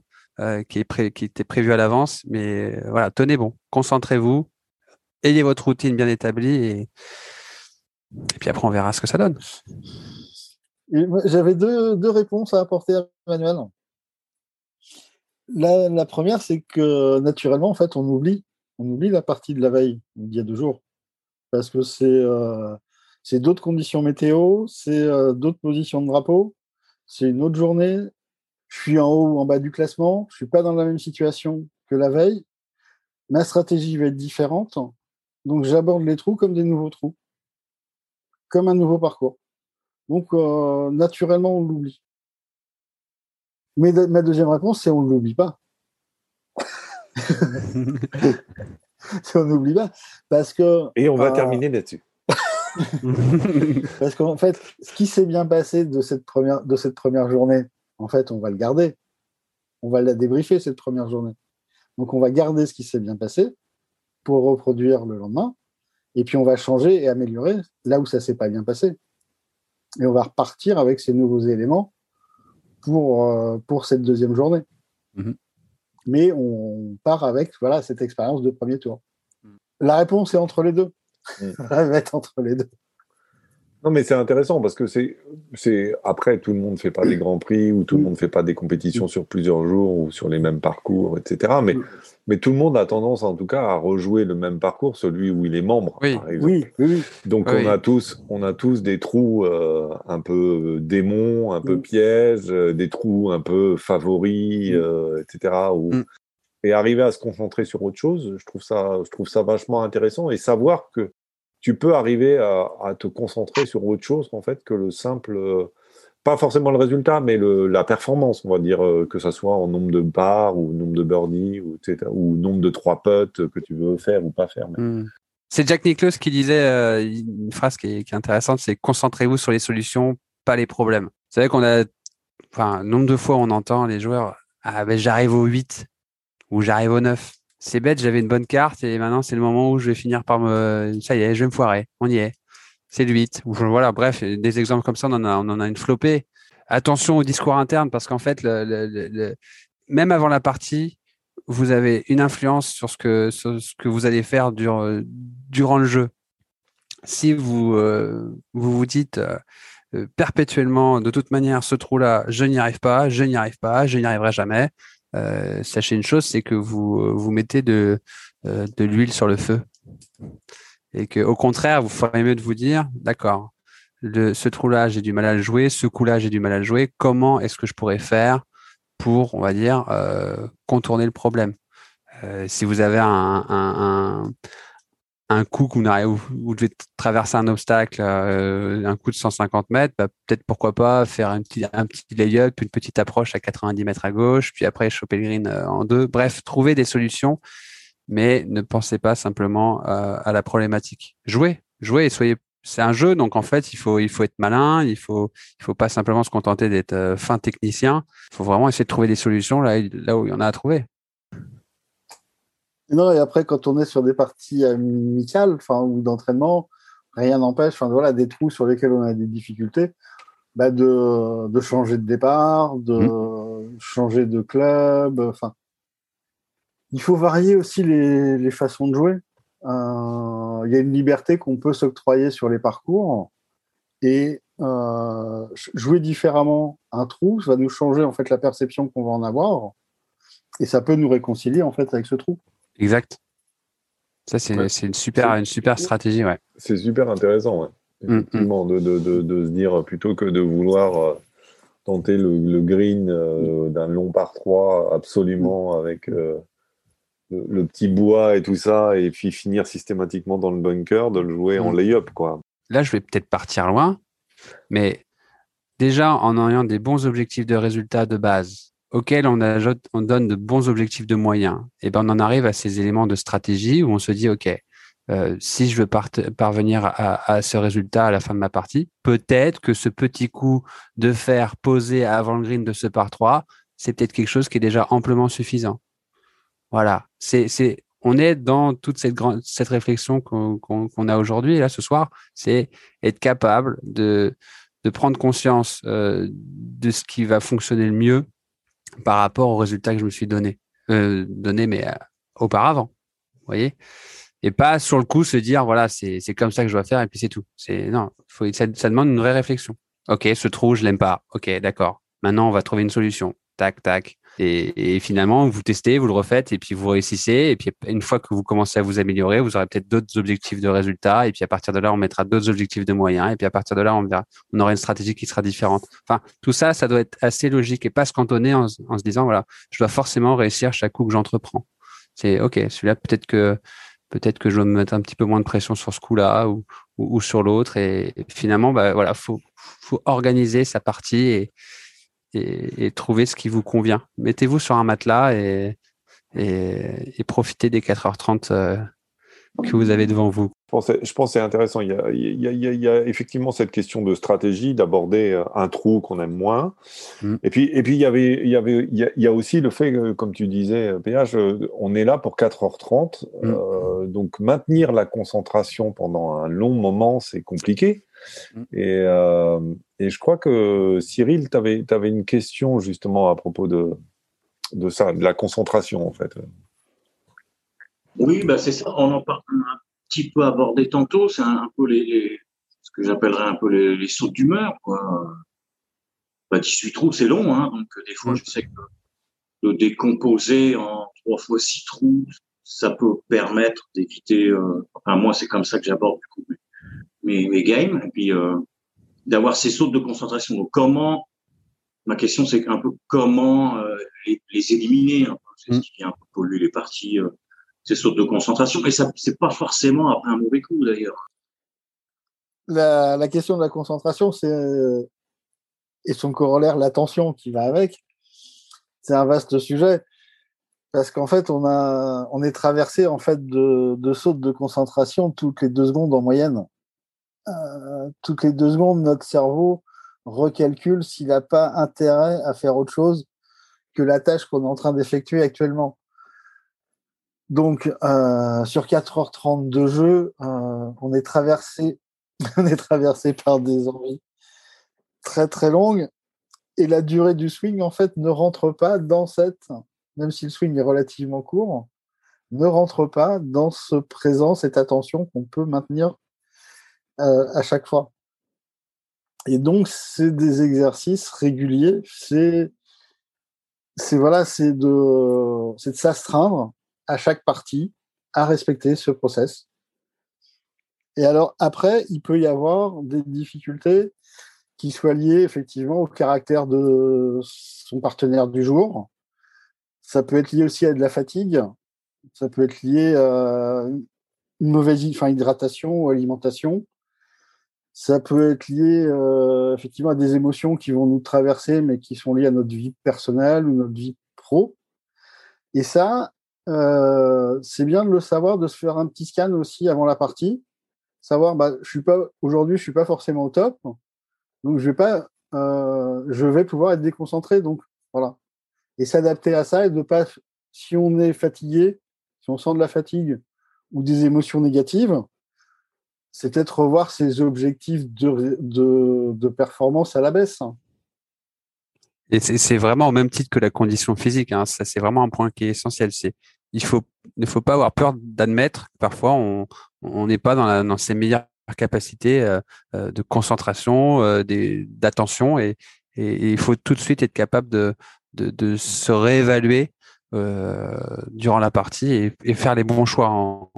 Speaker 3: qui qui était prévu à l'avance, mais voilà, tenez bon, concentrez-vous, ayez votre routine bien établie et et puis après, on verra ce que ça donne.
Speaker 2: J'avais deux, réponses à apporter à Emmanuel. La, première, c'est que naturellement, en fait, on oublie, on oublie la partie de la veille, il y a deux jours, parce que c'est euh, d'autres conditions météo, c'est euh, d'autres positions de drapeau, c'est une autre journée. Je suis en haut ou en bas du classement, je suis pas dans la même situation que la veille. Ma stratégie va être différente, donc j'aborde les trous comme des nouveaux trous comme un nouveau parcours. Donc, euh, naturellement, on l'oublie. Mais ma deuxième réponse, c'est on ne l'oublie pas. on n'oublie pas. Parce que.
Speaker 1: Et on va euh, terminer là-dessus.
Speaker 2: parce qu'en fait, ce qui s'est bien passé de cette, première, de cette première journée, en fait, on va le garder. on va la débriefer cette première journée. Donc, on va garder ce qui s'est bien passé pour reproduire le lendemain. Et puis, on va changer et améliorer là où ça s'est pas bien passé. Et on va repartir avec ces nouveaux éléments pour, euh, pour cette deuxième journée.
Speaker 3: Mhm.
Speaker 2: Mais on part avec voilà, cette expérience de premier tour. La réponse est entre les deux. Elle va être entre les deux.
Speaker 1: Non, mais c'est intéressant parce que c'est, c'est après tout le monde ne fait pas des grands prix ou tout le monde ne fait pas des compétitions sur plusieurs jours ou sur les mêmes parcours, etc. Mais, mais tout le monde a tendance, en tout cas, à rejouer le même parcours, celui où il est membre,
Speaker 3: Oui.
Speaker 1: par exemple.
Speaker 2: Oui, oui, oui.
Speaker 1: Donc
Speaker 3: Oui.
Speaker 1: on a tous, on a tous des trous euh, un peu démons, un peu
Speaker 2: Mm.
Speaker 1: pièges, euh, des trous un peu favoris,
Speaker 2: Mm.
Speaker 1: euh, etc. où-
Speaker 3: Mm.
Speaker 1: Et arriver à se concentrer sur autre chose, je trouve ça, je trouve ça vachement intéressant et savoir que tu peux arriver à, te concentrer sur autre chose en fait que le simple, euh, pas forcément le résultat, mais la performance, on va dire euh, que ça soit en nombre de bars ou nombre de birdies ou, nombre de trois putts que tu veux faire ou pas faire.
Speaker 3: Hmm. C'est Jack Nicklaus qui disait euh, une phrase qui est, qui est intéressante, c'est concentrez-vous sur les solutions, pas les problèmes. Vous savez qu'on a, enfin, nombre de fois on entend les joueurs, ah ben j'arrive au 8 ou j'arrive au 9. C'est bête, j'avais une bonne carte et maintenant c'est le moment où je vais finir par me, ça y est, je vais me foirer. On y est. C'est le 8. Ou voilà, bref, des exemples comme ça, on en a, une flopée. Attention au discours interne parce qu'en fait, même avant la partie, vous avez une influence sur ce que, vous allez faire dur- durant le jeu. Si vous euh, vous, dites euh, perpétuellement, de toute manière, ce trou-là, je n'y arrive pas, je n'y arrive pas, je n'y arriverai jamais, euh, sachez une chose, c'est que vous, euh, vous mettez de, euh, de l'huile sur le feu. Et que, au contraire, vous ferez mieux de vous dire, d'accord, ce trou-là, j'ai du mal à le jouer, ce coup-là, j'ai du mal à le jouer, comment est-ce que je pourrais faire pour, on va dire, contourner le problème? Si vous avez un, un coup que vous, n'arrivez- où vous devez traverser un obstacle, euh, un coup de 150 mètres, bah, peut-être pourquoi pas faire un petit, un petit lay-up, une petite approche à 90 mètres à gauche, puis après choper le green euh, en deux. Bref, trouver des solutions, mais ne pensez pas simplement euh, à la problématique. Jouez, jouez et soyez. C'est un jeu, donc en fait, il faut, il faut être malin, il faut, il faut pas simplement se contenter d'être euh, fin technicien. Il faut vraiment essayer de trouver des solutions là, là où il y en a à trouver.
Speaker 2: Non, et après, quand on est sur des parties amicales enfin, ou d'entraînement, rien n'empêche, enfin, voilà, des trous sur lesquels on a des difficultés, bah, de, de changer de départ, de changer de club. Enfin, il faut varier aussi les, les façons de jouer. Euh, Il y a une liberté qu'on peut s'octroyer sur les parcours et euh, jouer différemment un trou, ça va nous changer en fait la perception qu'on va en avoir et ça peut nous réconcilier en fait avec ce trou.
Speaker 3: Exact. Ça, c'est
Speaker 1: Ouais.
Speaker 3: une super, une super stratégie, ouais.
Speaker 1: C'est super intéressant, ouais.
Speaker 3: Mm,
Speaker 1: effectivement, de, de, de, de se dire plutôt que de vouloir euh, tenter le, le green euh, d'un long par 3 absolument avec euh, le, le petit bois et tout ça, et puis finir systématiquement dans le bunker, de le jouer en
Speaker 3: Mm.
Speaker 1: lay-up, quoi.
Speaker 3: Là, je vais peut-être partir loin, mais déjà, en ayant des bons objectifs de résultats de base, auxquels on, donne de bons objectifs de moyens, et ben on en arrive à ces éléments de stratégie où on se dit, OK, euh, si je veux parvenir à, ce résultat à la fin de ma partie, peut-être que ce petit coup de fer posé avant le green de ce par 3, c'est peut-être quelque chose qui est déjà amplement suffisant. Voilà, c'est, c'est, on est dans toute cette grande, cette réflexion qu'on, a aujourd'hui là ce soir, c'est être capable de, de prendre conscience euh, de ce qui va fonctionner le mieux par rapport au résultat que je me suis donné, euh, donné mais euh, auparavant, voyez, et pas sur le coup se dire voilà c'est comme ça que je dois faire et puis c'est tout. Non, ça, ça demande une vraie réflexion. Ok, ce trou je l'aime pas. Ok, d'accord. Maintenant on va trouver une solution. Tac tac. Et, finalement, vous testez, vous le refaites, et puis vous réussissez. Et puis une fois que vous commencez à vous améliorer, vous aurez peut-être d'autres objectifs de résultats. Et puis à partir de là, on mettra d'autres objectifs de moyens. Et puis à partir de là, on aura une stratégie qui sera différente. Enfin, tout ça, ça doit être assez logique et pas se cantonner en, se disant voilà, je dois forcément réussir chaque coup que j'entreprends. C'est ok, celui-là peut-être que peut-être que je dois me mettre un petit peu moins de pression sur ce coup-là ou, sur l'autre. Et, finalement, bah voilà, faut faut organiser sa partie et, et, trouver ce qui vous convient. Mettez-vous sur un matelas et, et, et profitez des 4h30 euh, que vous avez devant vous
Speaker 1: Je pense, je pense que c'est intéressant. Il y, a, il, y a, il y, a, effectivement cette question de stratégie, d'aborder un trou qu'on aime moins. Mm. Et puis, et puis il, y avait, il, y avait, il, y a, il y a aussi le fait, que, comme tu disais, PH, on est là pour 4h30. Mm. Euh, donc, maintenir la concentration pendant un long moment, c'est compliqué. Mm. Et, euh, et, je crois que Cyril, tu avais, avais, une question justement à propos de, de ça, de la concentration en fait.
Speaker 5: Oui, bah c'est ça. On en parle un petit peu abordé tantôt. C'est un, peu les, ce que j'appellerais un peu les, les sauts d'humeur. Quoi. Bah, 18 trous, c'est long. Hein, donc, des fois, je sais que de décomposer en trois fois six trous, ça peut permettre d'éviter. Euh, enfin, moi, c'est comme ça que j'aborde du coup mes, mes games. Et puis, euh, d'avoir ces sautes de concentration. Donc, comment Ma question, c'est un peu comment euh, les, les, éliminer. Hein, c'est ce mmh. qui vient un peu polluer les parties. Euh, ces de concentration. Et ça, c'est pas forcément après un mauvais coup d'ailleurs.
Speaker 2: La, question de la concentration, c'est et son corollaire, l'attention qui va avec. C'est un vaste sujet parce qu'en fait, on a, on est traversé en fait de, de sautes de concentration toutes les deux secondes en moyenne. Euh, toutes les deux secondes, notre cerveau recalcule s'il n'a pas intérêt à faire autre chose que la tâche qu'on est en train d'effectuer actuellement. Donc, euh, sur 4h30 de jeu, on est traversé, on est traversé par des envies très très longues. Et la durée du swing, en fait, ne rentre pas dans cette, même si le swing est relativement court, ne rentre pas dans ce présent, cette attention qu'on peut maintenir euh, à chaque fois. Et donc, c'est des exercices réguliers. C'est, voilà, c'est de s'astreindre à chaque partie à respecter ce process. Et alors après, il peut y avoir des difficultés qui soient liées effectivement au caractère de son partenaire du jour. Ça peut être lié aussi à de la fatigue. Ça peut être lié à une mauvaise enfin, hydratation ou alimentation. Ça peut être lié euh, effectivement à des émotions qui vont nous traverser, mais qui sont liées à notre vie personnelle ou notre vie pro. Et ça, euh, c'est bien de le savoir, de se faire un petit scan aussi avant la partie, savoir, bah, je suis pas aujourd'hui, je suis pas forcément au top, donc je vais pas, euh, je vais pouvoir être déconcentré, donc voilà, et s'adapter à ça et de pas, si on est fatigué, si on sent de la fatigue ou des émotions négatives, c'est peut-être revoir ses objectifs de, de, performance à la baisse.
Speaker 3: Et c'est vraiment au même titre que la condition physique. Hein. Ça, c'est vraiment un point qui est essentiel. C'est il faut ne faut pas avoir peur d'admettre que parfois on n'est pas dans, la, dans ses meilleures capacités euh, euh de concentration, euh, d'attention et, et, il faut tout de suite être capable de de, de se réévaluer euh, durant la partie et, et, faire les bons choix en,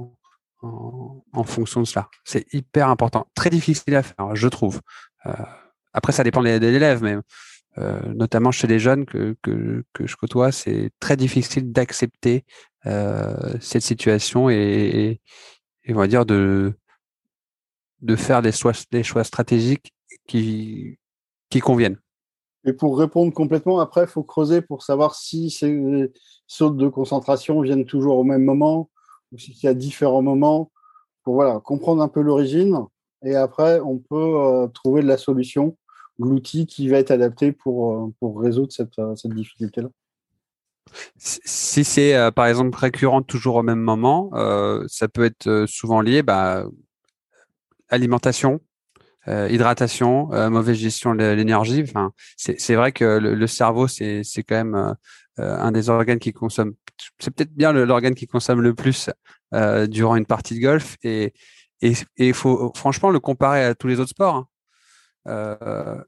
Speaker 3: en, fonction de cela. C'est hyper important, très difficile à faire, je trouve. Euh, après, ça dépend de l'élève, mais euh, notamment chez les jeunes que, que, que je côtoie, c'est très difficile d'accepter cette situation et, on va dire de, de faire des choix, des choix stratégiques qui, qui conviennent.
Speaker 2: Et pour répondre complètement, après, il faut creuser pour savoir si ces sautes de concentration viennent toujours au même moment ou s'il y a différents moments pour voilà, comprendre un peu l'origine. Et après, on peut euh, trouver de la solution l'outil qui va être adapté pour, euh, pour résoudre cette, euh, cette difficulté-là.
Speaker 3: Si c'est euh, par exemple récurrent toujours au même moment, euh, ça peut être souvent lié bah, alimentation, euh, hydratation, mauvaise gestion de l'énergie. Enfin, c'est vrai que le, cerveau c'est quand même un des organes qui consomme. C'est peut-être bien l'organe qui consomme le plus durant une partie de golf et il faut franchement le comparer à tous les autres sports. Hein. Euh,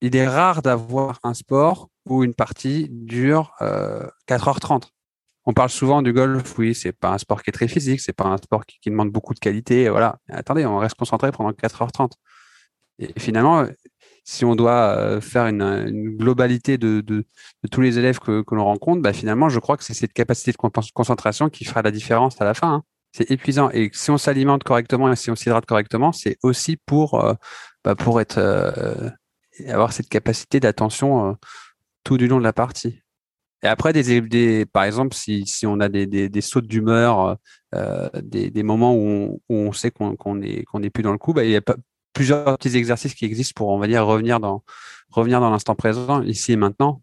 Speaker 3: il est rare d'avoir un sport où une partie dure euh, 4h30. On parle souvent du golf, oui, c'est pas un sport qui est très physique, c'est pas un sport qui, demande beaucoup de qualité. Voilà. Attendez, on reste concentré pendant 4h30. Et finalement, si on doit euh, faire une, globalité de, tous les élèves que, l'on rencontre, bah finalement, je crois que c'est cette capacité de concentration qui fera la différence à la fin. Hein. C'est épuisant. Et si on s'alimente correctement et si on s'hydrate correctement, c'est aussi pour, euh, bah pour être euh, avoir cette capacité d'attention euh, tout du long de la partie. Et après, des, par exemple, si, on a des, des, des sautes d'humeur, euh, des, moments où on, sait qu'on qu'on est qu'on n'est plus dans le coup, bah, il y a plusieurs petits exercices qui existent pour, on va dire, revenir dans l'instant présent, ici et maintenant.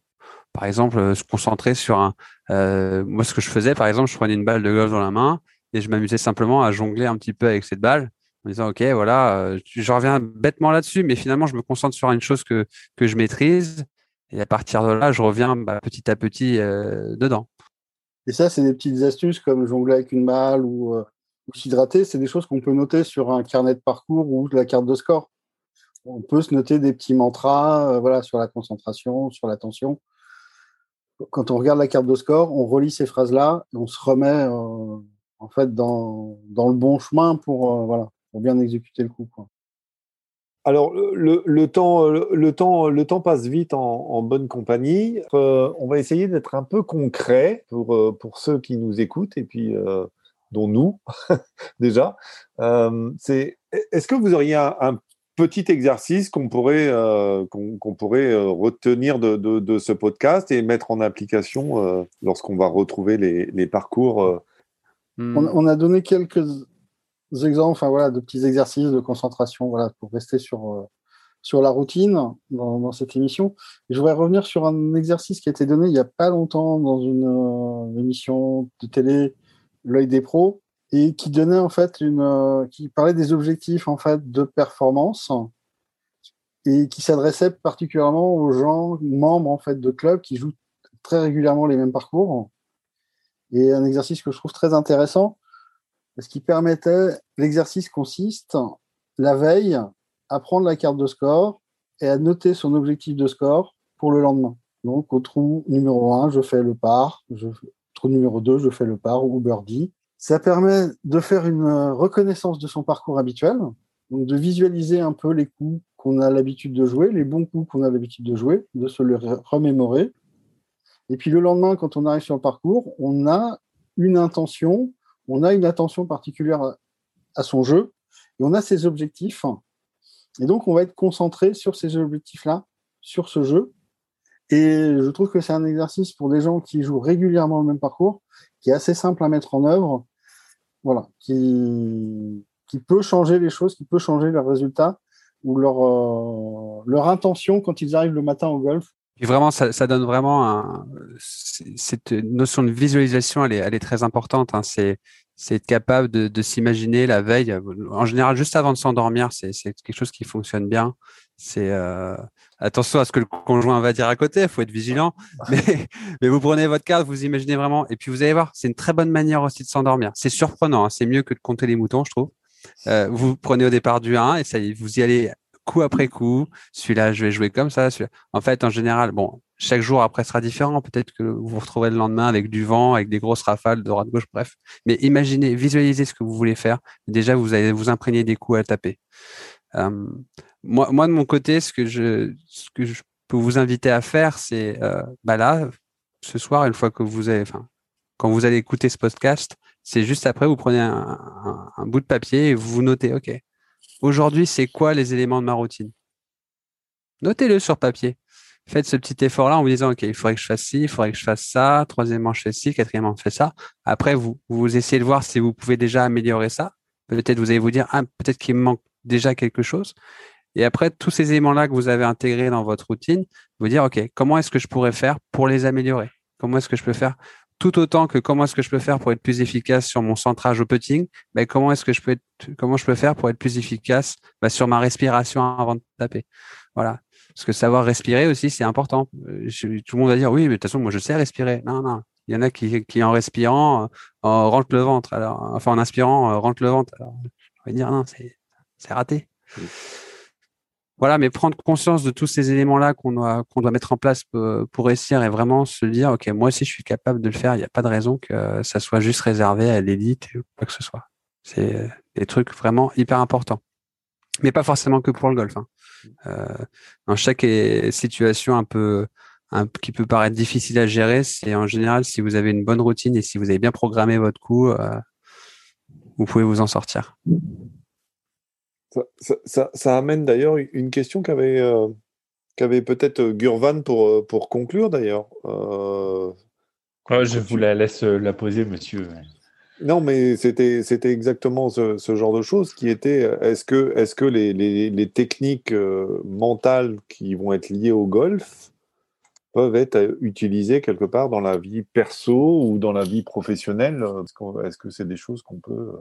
Speaker 3: Par exemple, euh, se concentrer sur un. Euh, moi, ce que je faisais, par exemple, je prenais une balle de golf dans la main et je m'amusais simplement à jongler un petit peu avec cette balle en disant ok voilà je reviens bêtement là-dessus mais finalement je me concentre sur une chose que je maîtrise et à partir de là je reviens bah, petit à petit euh, dedans
Speaker 2: Et ça, c'est des petites astuces comme jongler avec une balle ou, euh, ou s'hydrater. C'est des choses qu'on peut noter sur un carnet de parcours ou la carte de score. On peut se noter des petits mantras euh, voilà, sur la concentration, sur l'attention. Quand on regarde la carte de score, on relit ces phrases-là et on se remet en fait dans, dans le bon chemin pour, voilà, pour bien exécuter le coup. Quoi.
Speaker 1: Alors, le, le temps, le, le temps, le temps passe vite en, en bonne compagnie. Euh, on va essayer d'être un peu concret pour, euh, pour ceux qui nous écoutent et puis euh, dont nous déjà. Euh, c'est, est-ce que vous auriez un, un petit exercice qu'on pourrait, euh, qu'on, pourrait retenir de, de, de, ce podcast et mettre en application euh, lorsqu'on va retrouver les, les parcours euh,
Speaker 3: Hmm.
Speaker 2: On, on a donné quelques exemples enfin, voilà, de petits exercices de concentration voilà, pour rester sur, euh, sur la routine dans, cette émission. Je voudrais revenir sur un exercice qui a été donné il n'y a pas longtemps dans une euh, émission de télé, L'œil des pros, et qui donnait en fait une, euh, qui parlait des objectifs en fait de performance et qui s'adressait particulièrement aux gens membres en fait de clubs qui jouent très régulièrement les mêmes parcours et un exercice que je trouve très intéressant, parce qu'il permettait, l'exercice consiste, la veille, à prendre la carte de score et à noter son objectif de score pour le lendemain. Donc, au trou numéro 1, je fais le par, je, trou numéro 2, je fais le par ou birdie. Ça permet de faire une reconnaissance de son parcours habituel, de visualiser un peu les coups qu'on a l'habitude de jouer, les bons coups qu'on a l'habitude de jouer, de se le remémorer, et puis le lendemain, quand on arrive sur le parcours, on a une intention, on a une attention particulière à, son jeu, et on a ses objectifs. Et donc, on va être concentré sur ces objectifs-là, sur ce jeu. Et je trouve que c'est un exercice pour des gens qui jouent régulièrement le même parcours, qui est assez simple à mettre en œuvre, voilà, qui, peut changer les choses, qui peut changer leurs résultats ou leur, euh, leur intention quand ils arrivent le matin au golf
Speaker 3: Et vraiment, ça, ça, donne vraiment un, cette notion de visualisation, elle est, elle est très importante. Hein. C'est, être capable de, de s'imaginer la veille. En général, juste avant de s'endormir, c'est, quelque chose qui fonctionne bien. C'est euh, attention à ce que le conjoint va dire à côté. Il faut être vigilant. Mais, mais vous prenez votre carte, vous imaginez vraiment, et puis vous allez voir, c'est une très bonne manière aussi de s'endormir. C'est surprenant. Hein. C'est mieux que de compter les moutons, je trouve. Euh, vous prenez au départ du 1 et ça vous y allez coup après coup. Celui-là, je vais jouer comme ça. En fait, en général, bon, chaque jour après sera différent. Peut-être que vous vous retrouverez le lendemain avec du vent, avec des grosses rafales de droite gauche, bref. Mais imaginez, visualisez ce que vous voulez faire. Déjà, vous allez vous imprégner des coups à taper. Euh, moi, de mon côté, ce que je, ce que je peux vous inviter à faire, c'est, euh, bah là, ce soir, une fois que vous avez, enfin, quand vous allez écouter ce podcast, c'est juste après, vous prenez un, un, bout de papier et vous vous notez, OK, aujourd'hui, c'est quoi les éléments de ma routine? Notez-le sur papier. Faites ce petit effort-là en vous disant, OK, il faudrait que je fasse ci, il faudrait que je fasse ça, troisièmement, je fais ci, quatrièmement, je fais ça. Après, vous, vous essayez de voir si vous pouvez déjà améliorer ça. Peut-être vous allez vous dire, ah, peut-être qu'il me manque déjà quelque chose. Et après, tous ces éléments-là que vous avez intégrés dans votre routine, vous dire, OK, comment est-ce que je pourrais faire pour les améliorer? Comment est-ce que je peux faire tout autant que comment est-ce que je peux faire pour être plus efficace sur mon centrage au putting, ben comment est-ce que je peux comment je peux faire pour être plus efficace ben sur ma respiration avant de taper. Voilà. Parce que savoir respirer aussi, c'est important. Je, tout le monde va dire oui, mais de toute façon, moi je sais respirer. Non, non. Il y en a qui, qui en respirant, euh, rentrent le ventre. Alors, enfin, en inspirant, euh, rentrent le ventre. Alors, vais dire non, c'est, raté. Voilà, mais prendre conscience de tous ces éléments-là qu'on doit, qu'on doit mettre en place pour, pour, réussir et vraiment se dire, OK, moi aussi, je suis capable de le faire. Il n'y a pas de raison que ça soit juste réservé à l'élite ou quoi que ce soit. C'est des trucs vraiment hyper importants. Mais pas forcément que pour le golf. Hein. Euh, dans chaque situation un peu, un, qui peut paraître difficile à gérer, c'est en général, si vous avez une bonne routine et si vous avez bien programmé votre coup, euh, vous pouvez vous en sortir.
Speaker 1: Ça, ça, ça, ça, amène d'ailleurs une question qu'avait euh, peut-être Gurvan pour, pour conclure d'ailleurs. Euh,
Speaker 4: je vous la laisse euh, la poser, monsieur.
Speaker 1: Non, mais c'était exactement ce, ce, genre de choses qui était est-ce que est-ce que les, les, les techniques euh, mentales qui vont être liées au golf peuvent être utilisées quelque part dans la vie perso ou dans la vie professionnelle? Est-ce que c'est des choses qu'on peut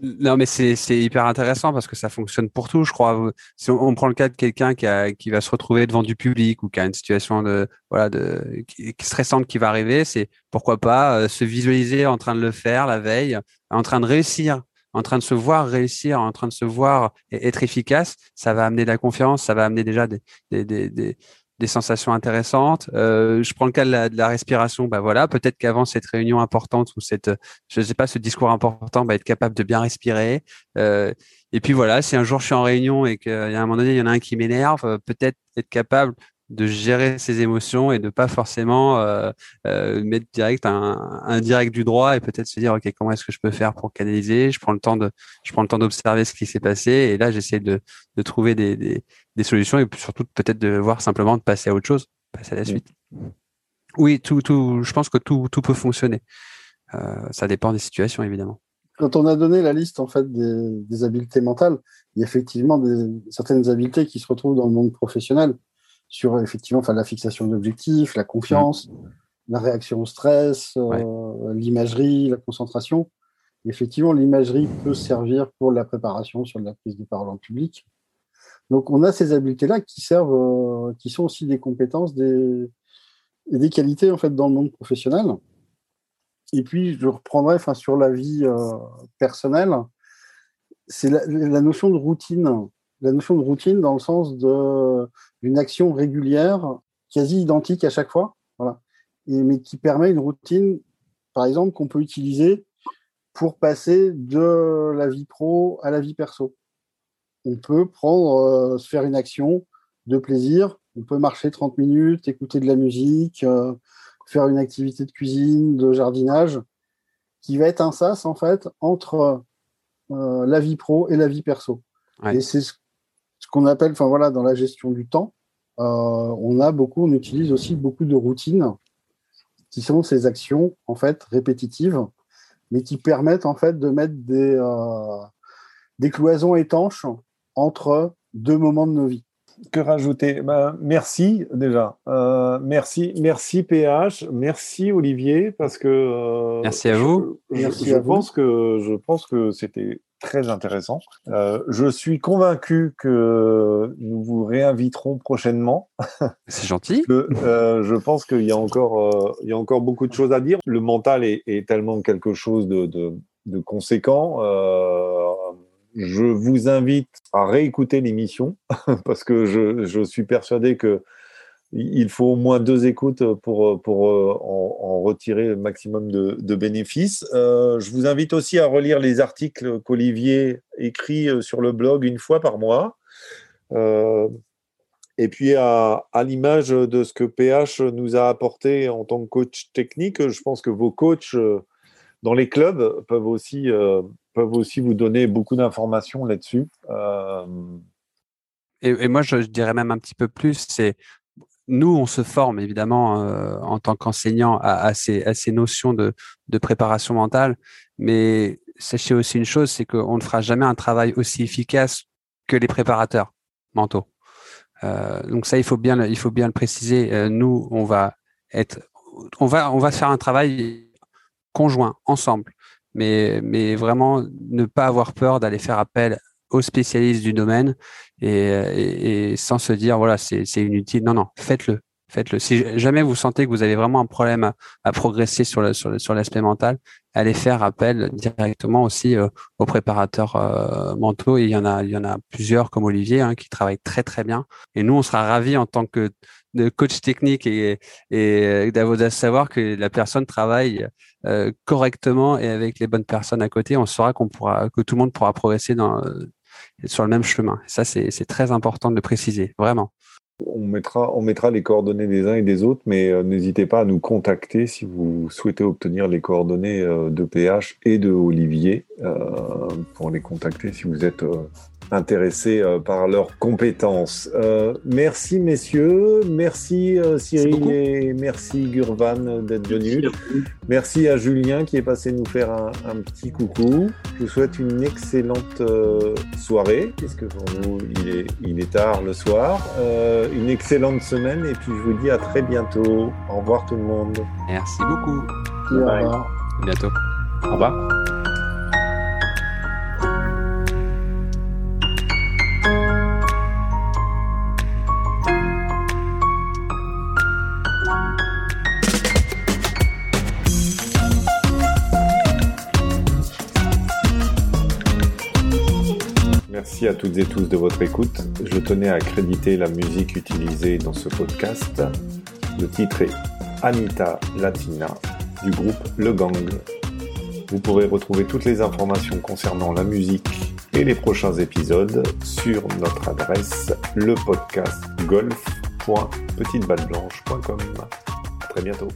Speaker 3: non, mais c'est hyper intéressant parce que ça fonctionne pour tout, je crois. Si on, prend le cas de quelqu'un qui, va se retrouver devant du public ou qui a une situation de voilà de stressante qui va arriver, c'est pourquoi pas euh, se visualiser en train de le faire la veille, en train de réussir, en train de se voir réussir, en train de se voir être efficace. Ça va amener de la confiance, ça va amener déjà des, des, des des sensations intéressantes. Euh, je prends le cas de la, respiration. Bah voilà, peut-être qu'avant cette réunion importante ou cette, je sais pas, ce discours important, bah être capable de bien respirer. Euh, et puis voilà, si un jour je suis en réunion et a un moment donné, il y en a un qui m'énerve, euh, peut-être être capable de gérer ses émotions et de pas forcément euh, euh, mettre direct un, un, direct du droit et peut-être se dire ok comment est-ce que je peux faire pour canaliser? Je prends le temps de je prends le temps d'observer ce qui s'est passé et là j'essaie de, de trouver des, des, des, solutions et surtout peut-être de voir simplement de passer à autre chose passer à la suite. Oui tout tout je pense que tout tout peut fonctionner. Euh, ça dépend des situations évidemment.
Speaker 2: Quand on a donné la liste en fait des, des habiletés mentales il y a effectivement des, certaines habiletés qui se retrouvent dans le monde professionnel sur effectivement enfin, la fixation d'objectifs, la confiance, mmh. la réaction au stress, euh, l'imagerie, la concentration. effectivement, l'imagerie peut servir pour la préparation sur la prise de parole en public. Donc, on a ces habiletés-là qui servent, euh, qui sont aussi des compétences, des, et des qualités en fait dans le monde professionnel. Et puis, je reprendrai enfin, sur la vie euh, personnelle, c'est la, la, notion de routine la notion de routine dans le sens d'une action régulière, quasi identique à chaque fois, voilà, et, mais qui permet une routine, par exemple, qu'on peut utiliser pour passer de la vie pro à la vie perso. On peut prendre, euh, se faire une action de plaisir, on peut marcher 30 minutes, écouter de la musique, euh, faire une activité de cuisine, de jardinage, qui va être un sas en fait entre euh, la vie pro et la vie perso. Et c'est ce ce qu'on appelle, enfin voilà, dans la gestion du temps, euh, on a beaucoup, on utilise aussi beaucoup de routines qui sont ces actions en fait répétitives, mais qui permettent en fait de mettre des, euh, des cloisons étanches entre deux moments de nos vies.
Speaker 1: Que rajouter? Ben, Merci déjà. Euh, merci, merci PH, merci Olivier, parce que.
Speaker 3: merci à vous.
Speaker 1: Je, je pense que je pense que c'était très intéressant. Euh, je suis convaincu que nous vous réinviterons prochainement.
Speaker 3: C'est gentil.
Speaker 1: euh, je pense qu'il y a encore, euh, il y a encore beaucoup de choses à dire. Le mental est, est tellement quelque chose de, de, de conséquent. Je vous invite à réécouter l'émission parce que je, je suis persuadé que il faut au moins deux écoutes pour, pour euh, en, retirer le maximum de, bénéfices. Euh, je vous invite aussi à relire les articles qu'Olivier écrit euh, sur le blog une fois par mois. Et puis, à, à l'image de ce que PH nous a apporté en tant que coach technique, je pense que vos coachs dans les clubs peuvent aussi, peuvent aussi vous donner beaucoup d'informations là-dessus.
Speaker 3: Et, et, moi, je, je, dirais même un petit peu plus, c'est nous, on se forme évidemment euh, en tant qu'enseignant à, ces, notions de, de, préparation mentale, mais sachez aussi une chose, c'est qu'on ne fera jamais un travail aussi efficace que les préparateurs mentaux. Euh, donc ça, il faut bien, il faut bien le préciser. Euh, nous, on va être, on va, on va faire un travail conjoint, ensemble, mais, mais vraiment ne pas avoir peur d'aller faire appel aux spécialistes du domaine et, et, et sans se dire voilà c'est inutile. Non non, faites-le, faites-le. Si jamais vous sentez que vous avez vraiment un problème à, à progresser sur le, sur sur l'aspect mental, allez faire appel directement aussi euh, aux préparateurs euh, mentaux. Et il y en a il y en a plusieurs comme Olivier hein, qui travaillent très très bien. Et nous on sera ravis en tant que de coach technique et, et de savoir que la personne travaille euh, correctement et avec les bonnes personnes à côté, on saura qu'on pourra, que tout le monde pourra progresser dans, sur le même chemin. Ça, c'est très important de le préciser, vraiment.
Speaker 1: On mettra, on mettra les coordonnées des uns et des autres, mais euh, n'hésitez pas à nous contacter si vous souhaitez obtenir les coordonnées euh, de PH et de Olivier euh, pour les contacter si vous êtes intéressés euh, par leurs compétences. Merci messieurs, merci Cyril et merci Gurvan d'être venu. Merci à Julien qui est passé nous faire un, un petit coucou. Je vous souhaite une excellente soirée, puisque pour nous il est, il est tard le soir. Une excellente semaine et puis je vous dis à très bientôt. Au revoir tout le monde.
Speaker 3: Merci beaucoup.
Speaker 2: Au revoir.
Speaker 3: À bientôt.
Speaker 4: Au revoir.
Speaker 1: À toutes et tous de votre écoute. Je tenais à accréditer la musique utilisée dans ce podcast. Le titre est Anita Latina du groupe Le Gang. Vous pourrez retrouver toutes les informations concernant la musique et les prochains épisodes sur notre adresse lepodcastgolf.petiteballeblanche.com. À très bientôt.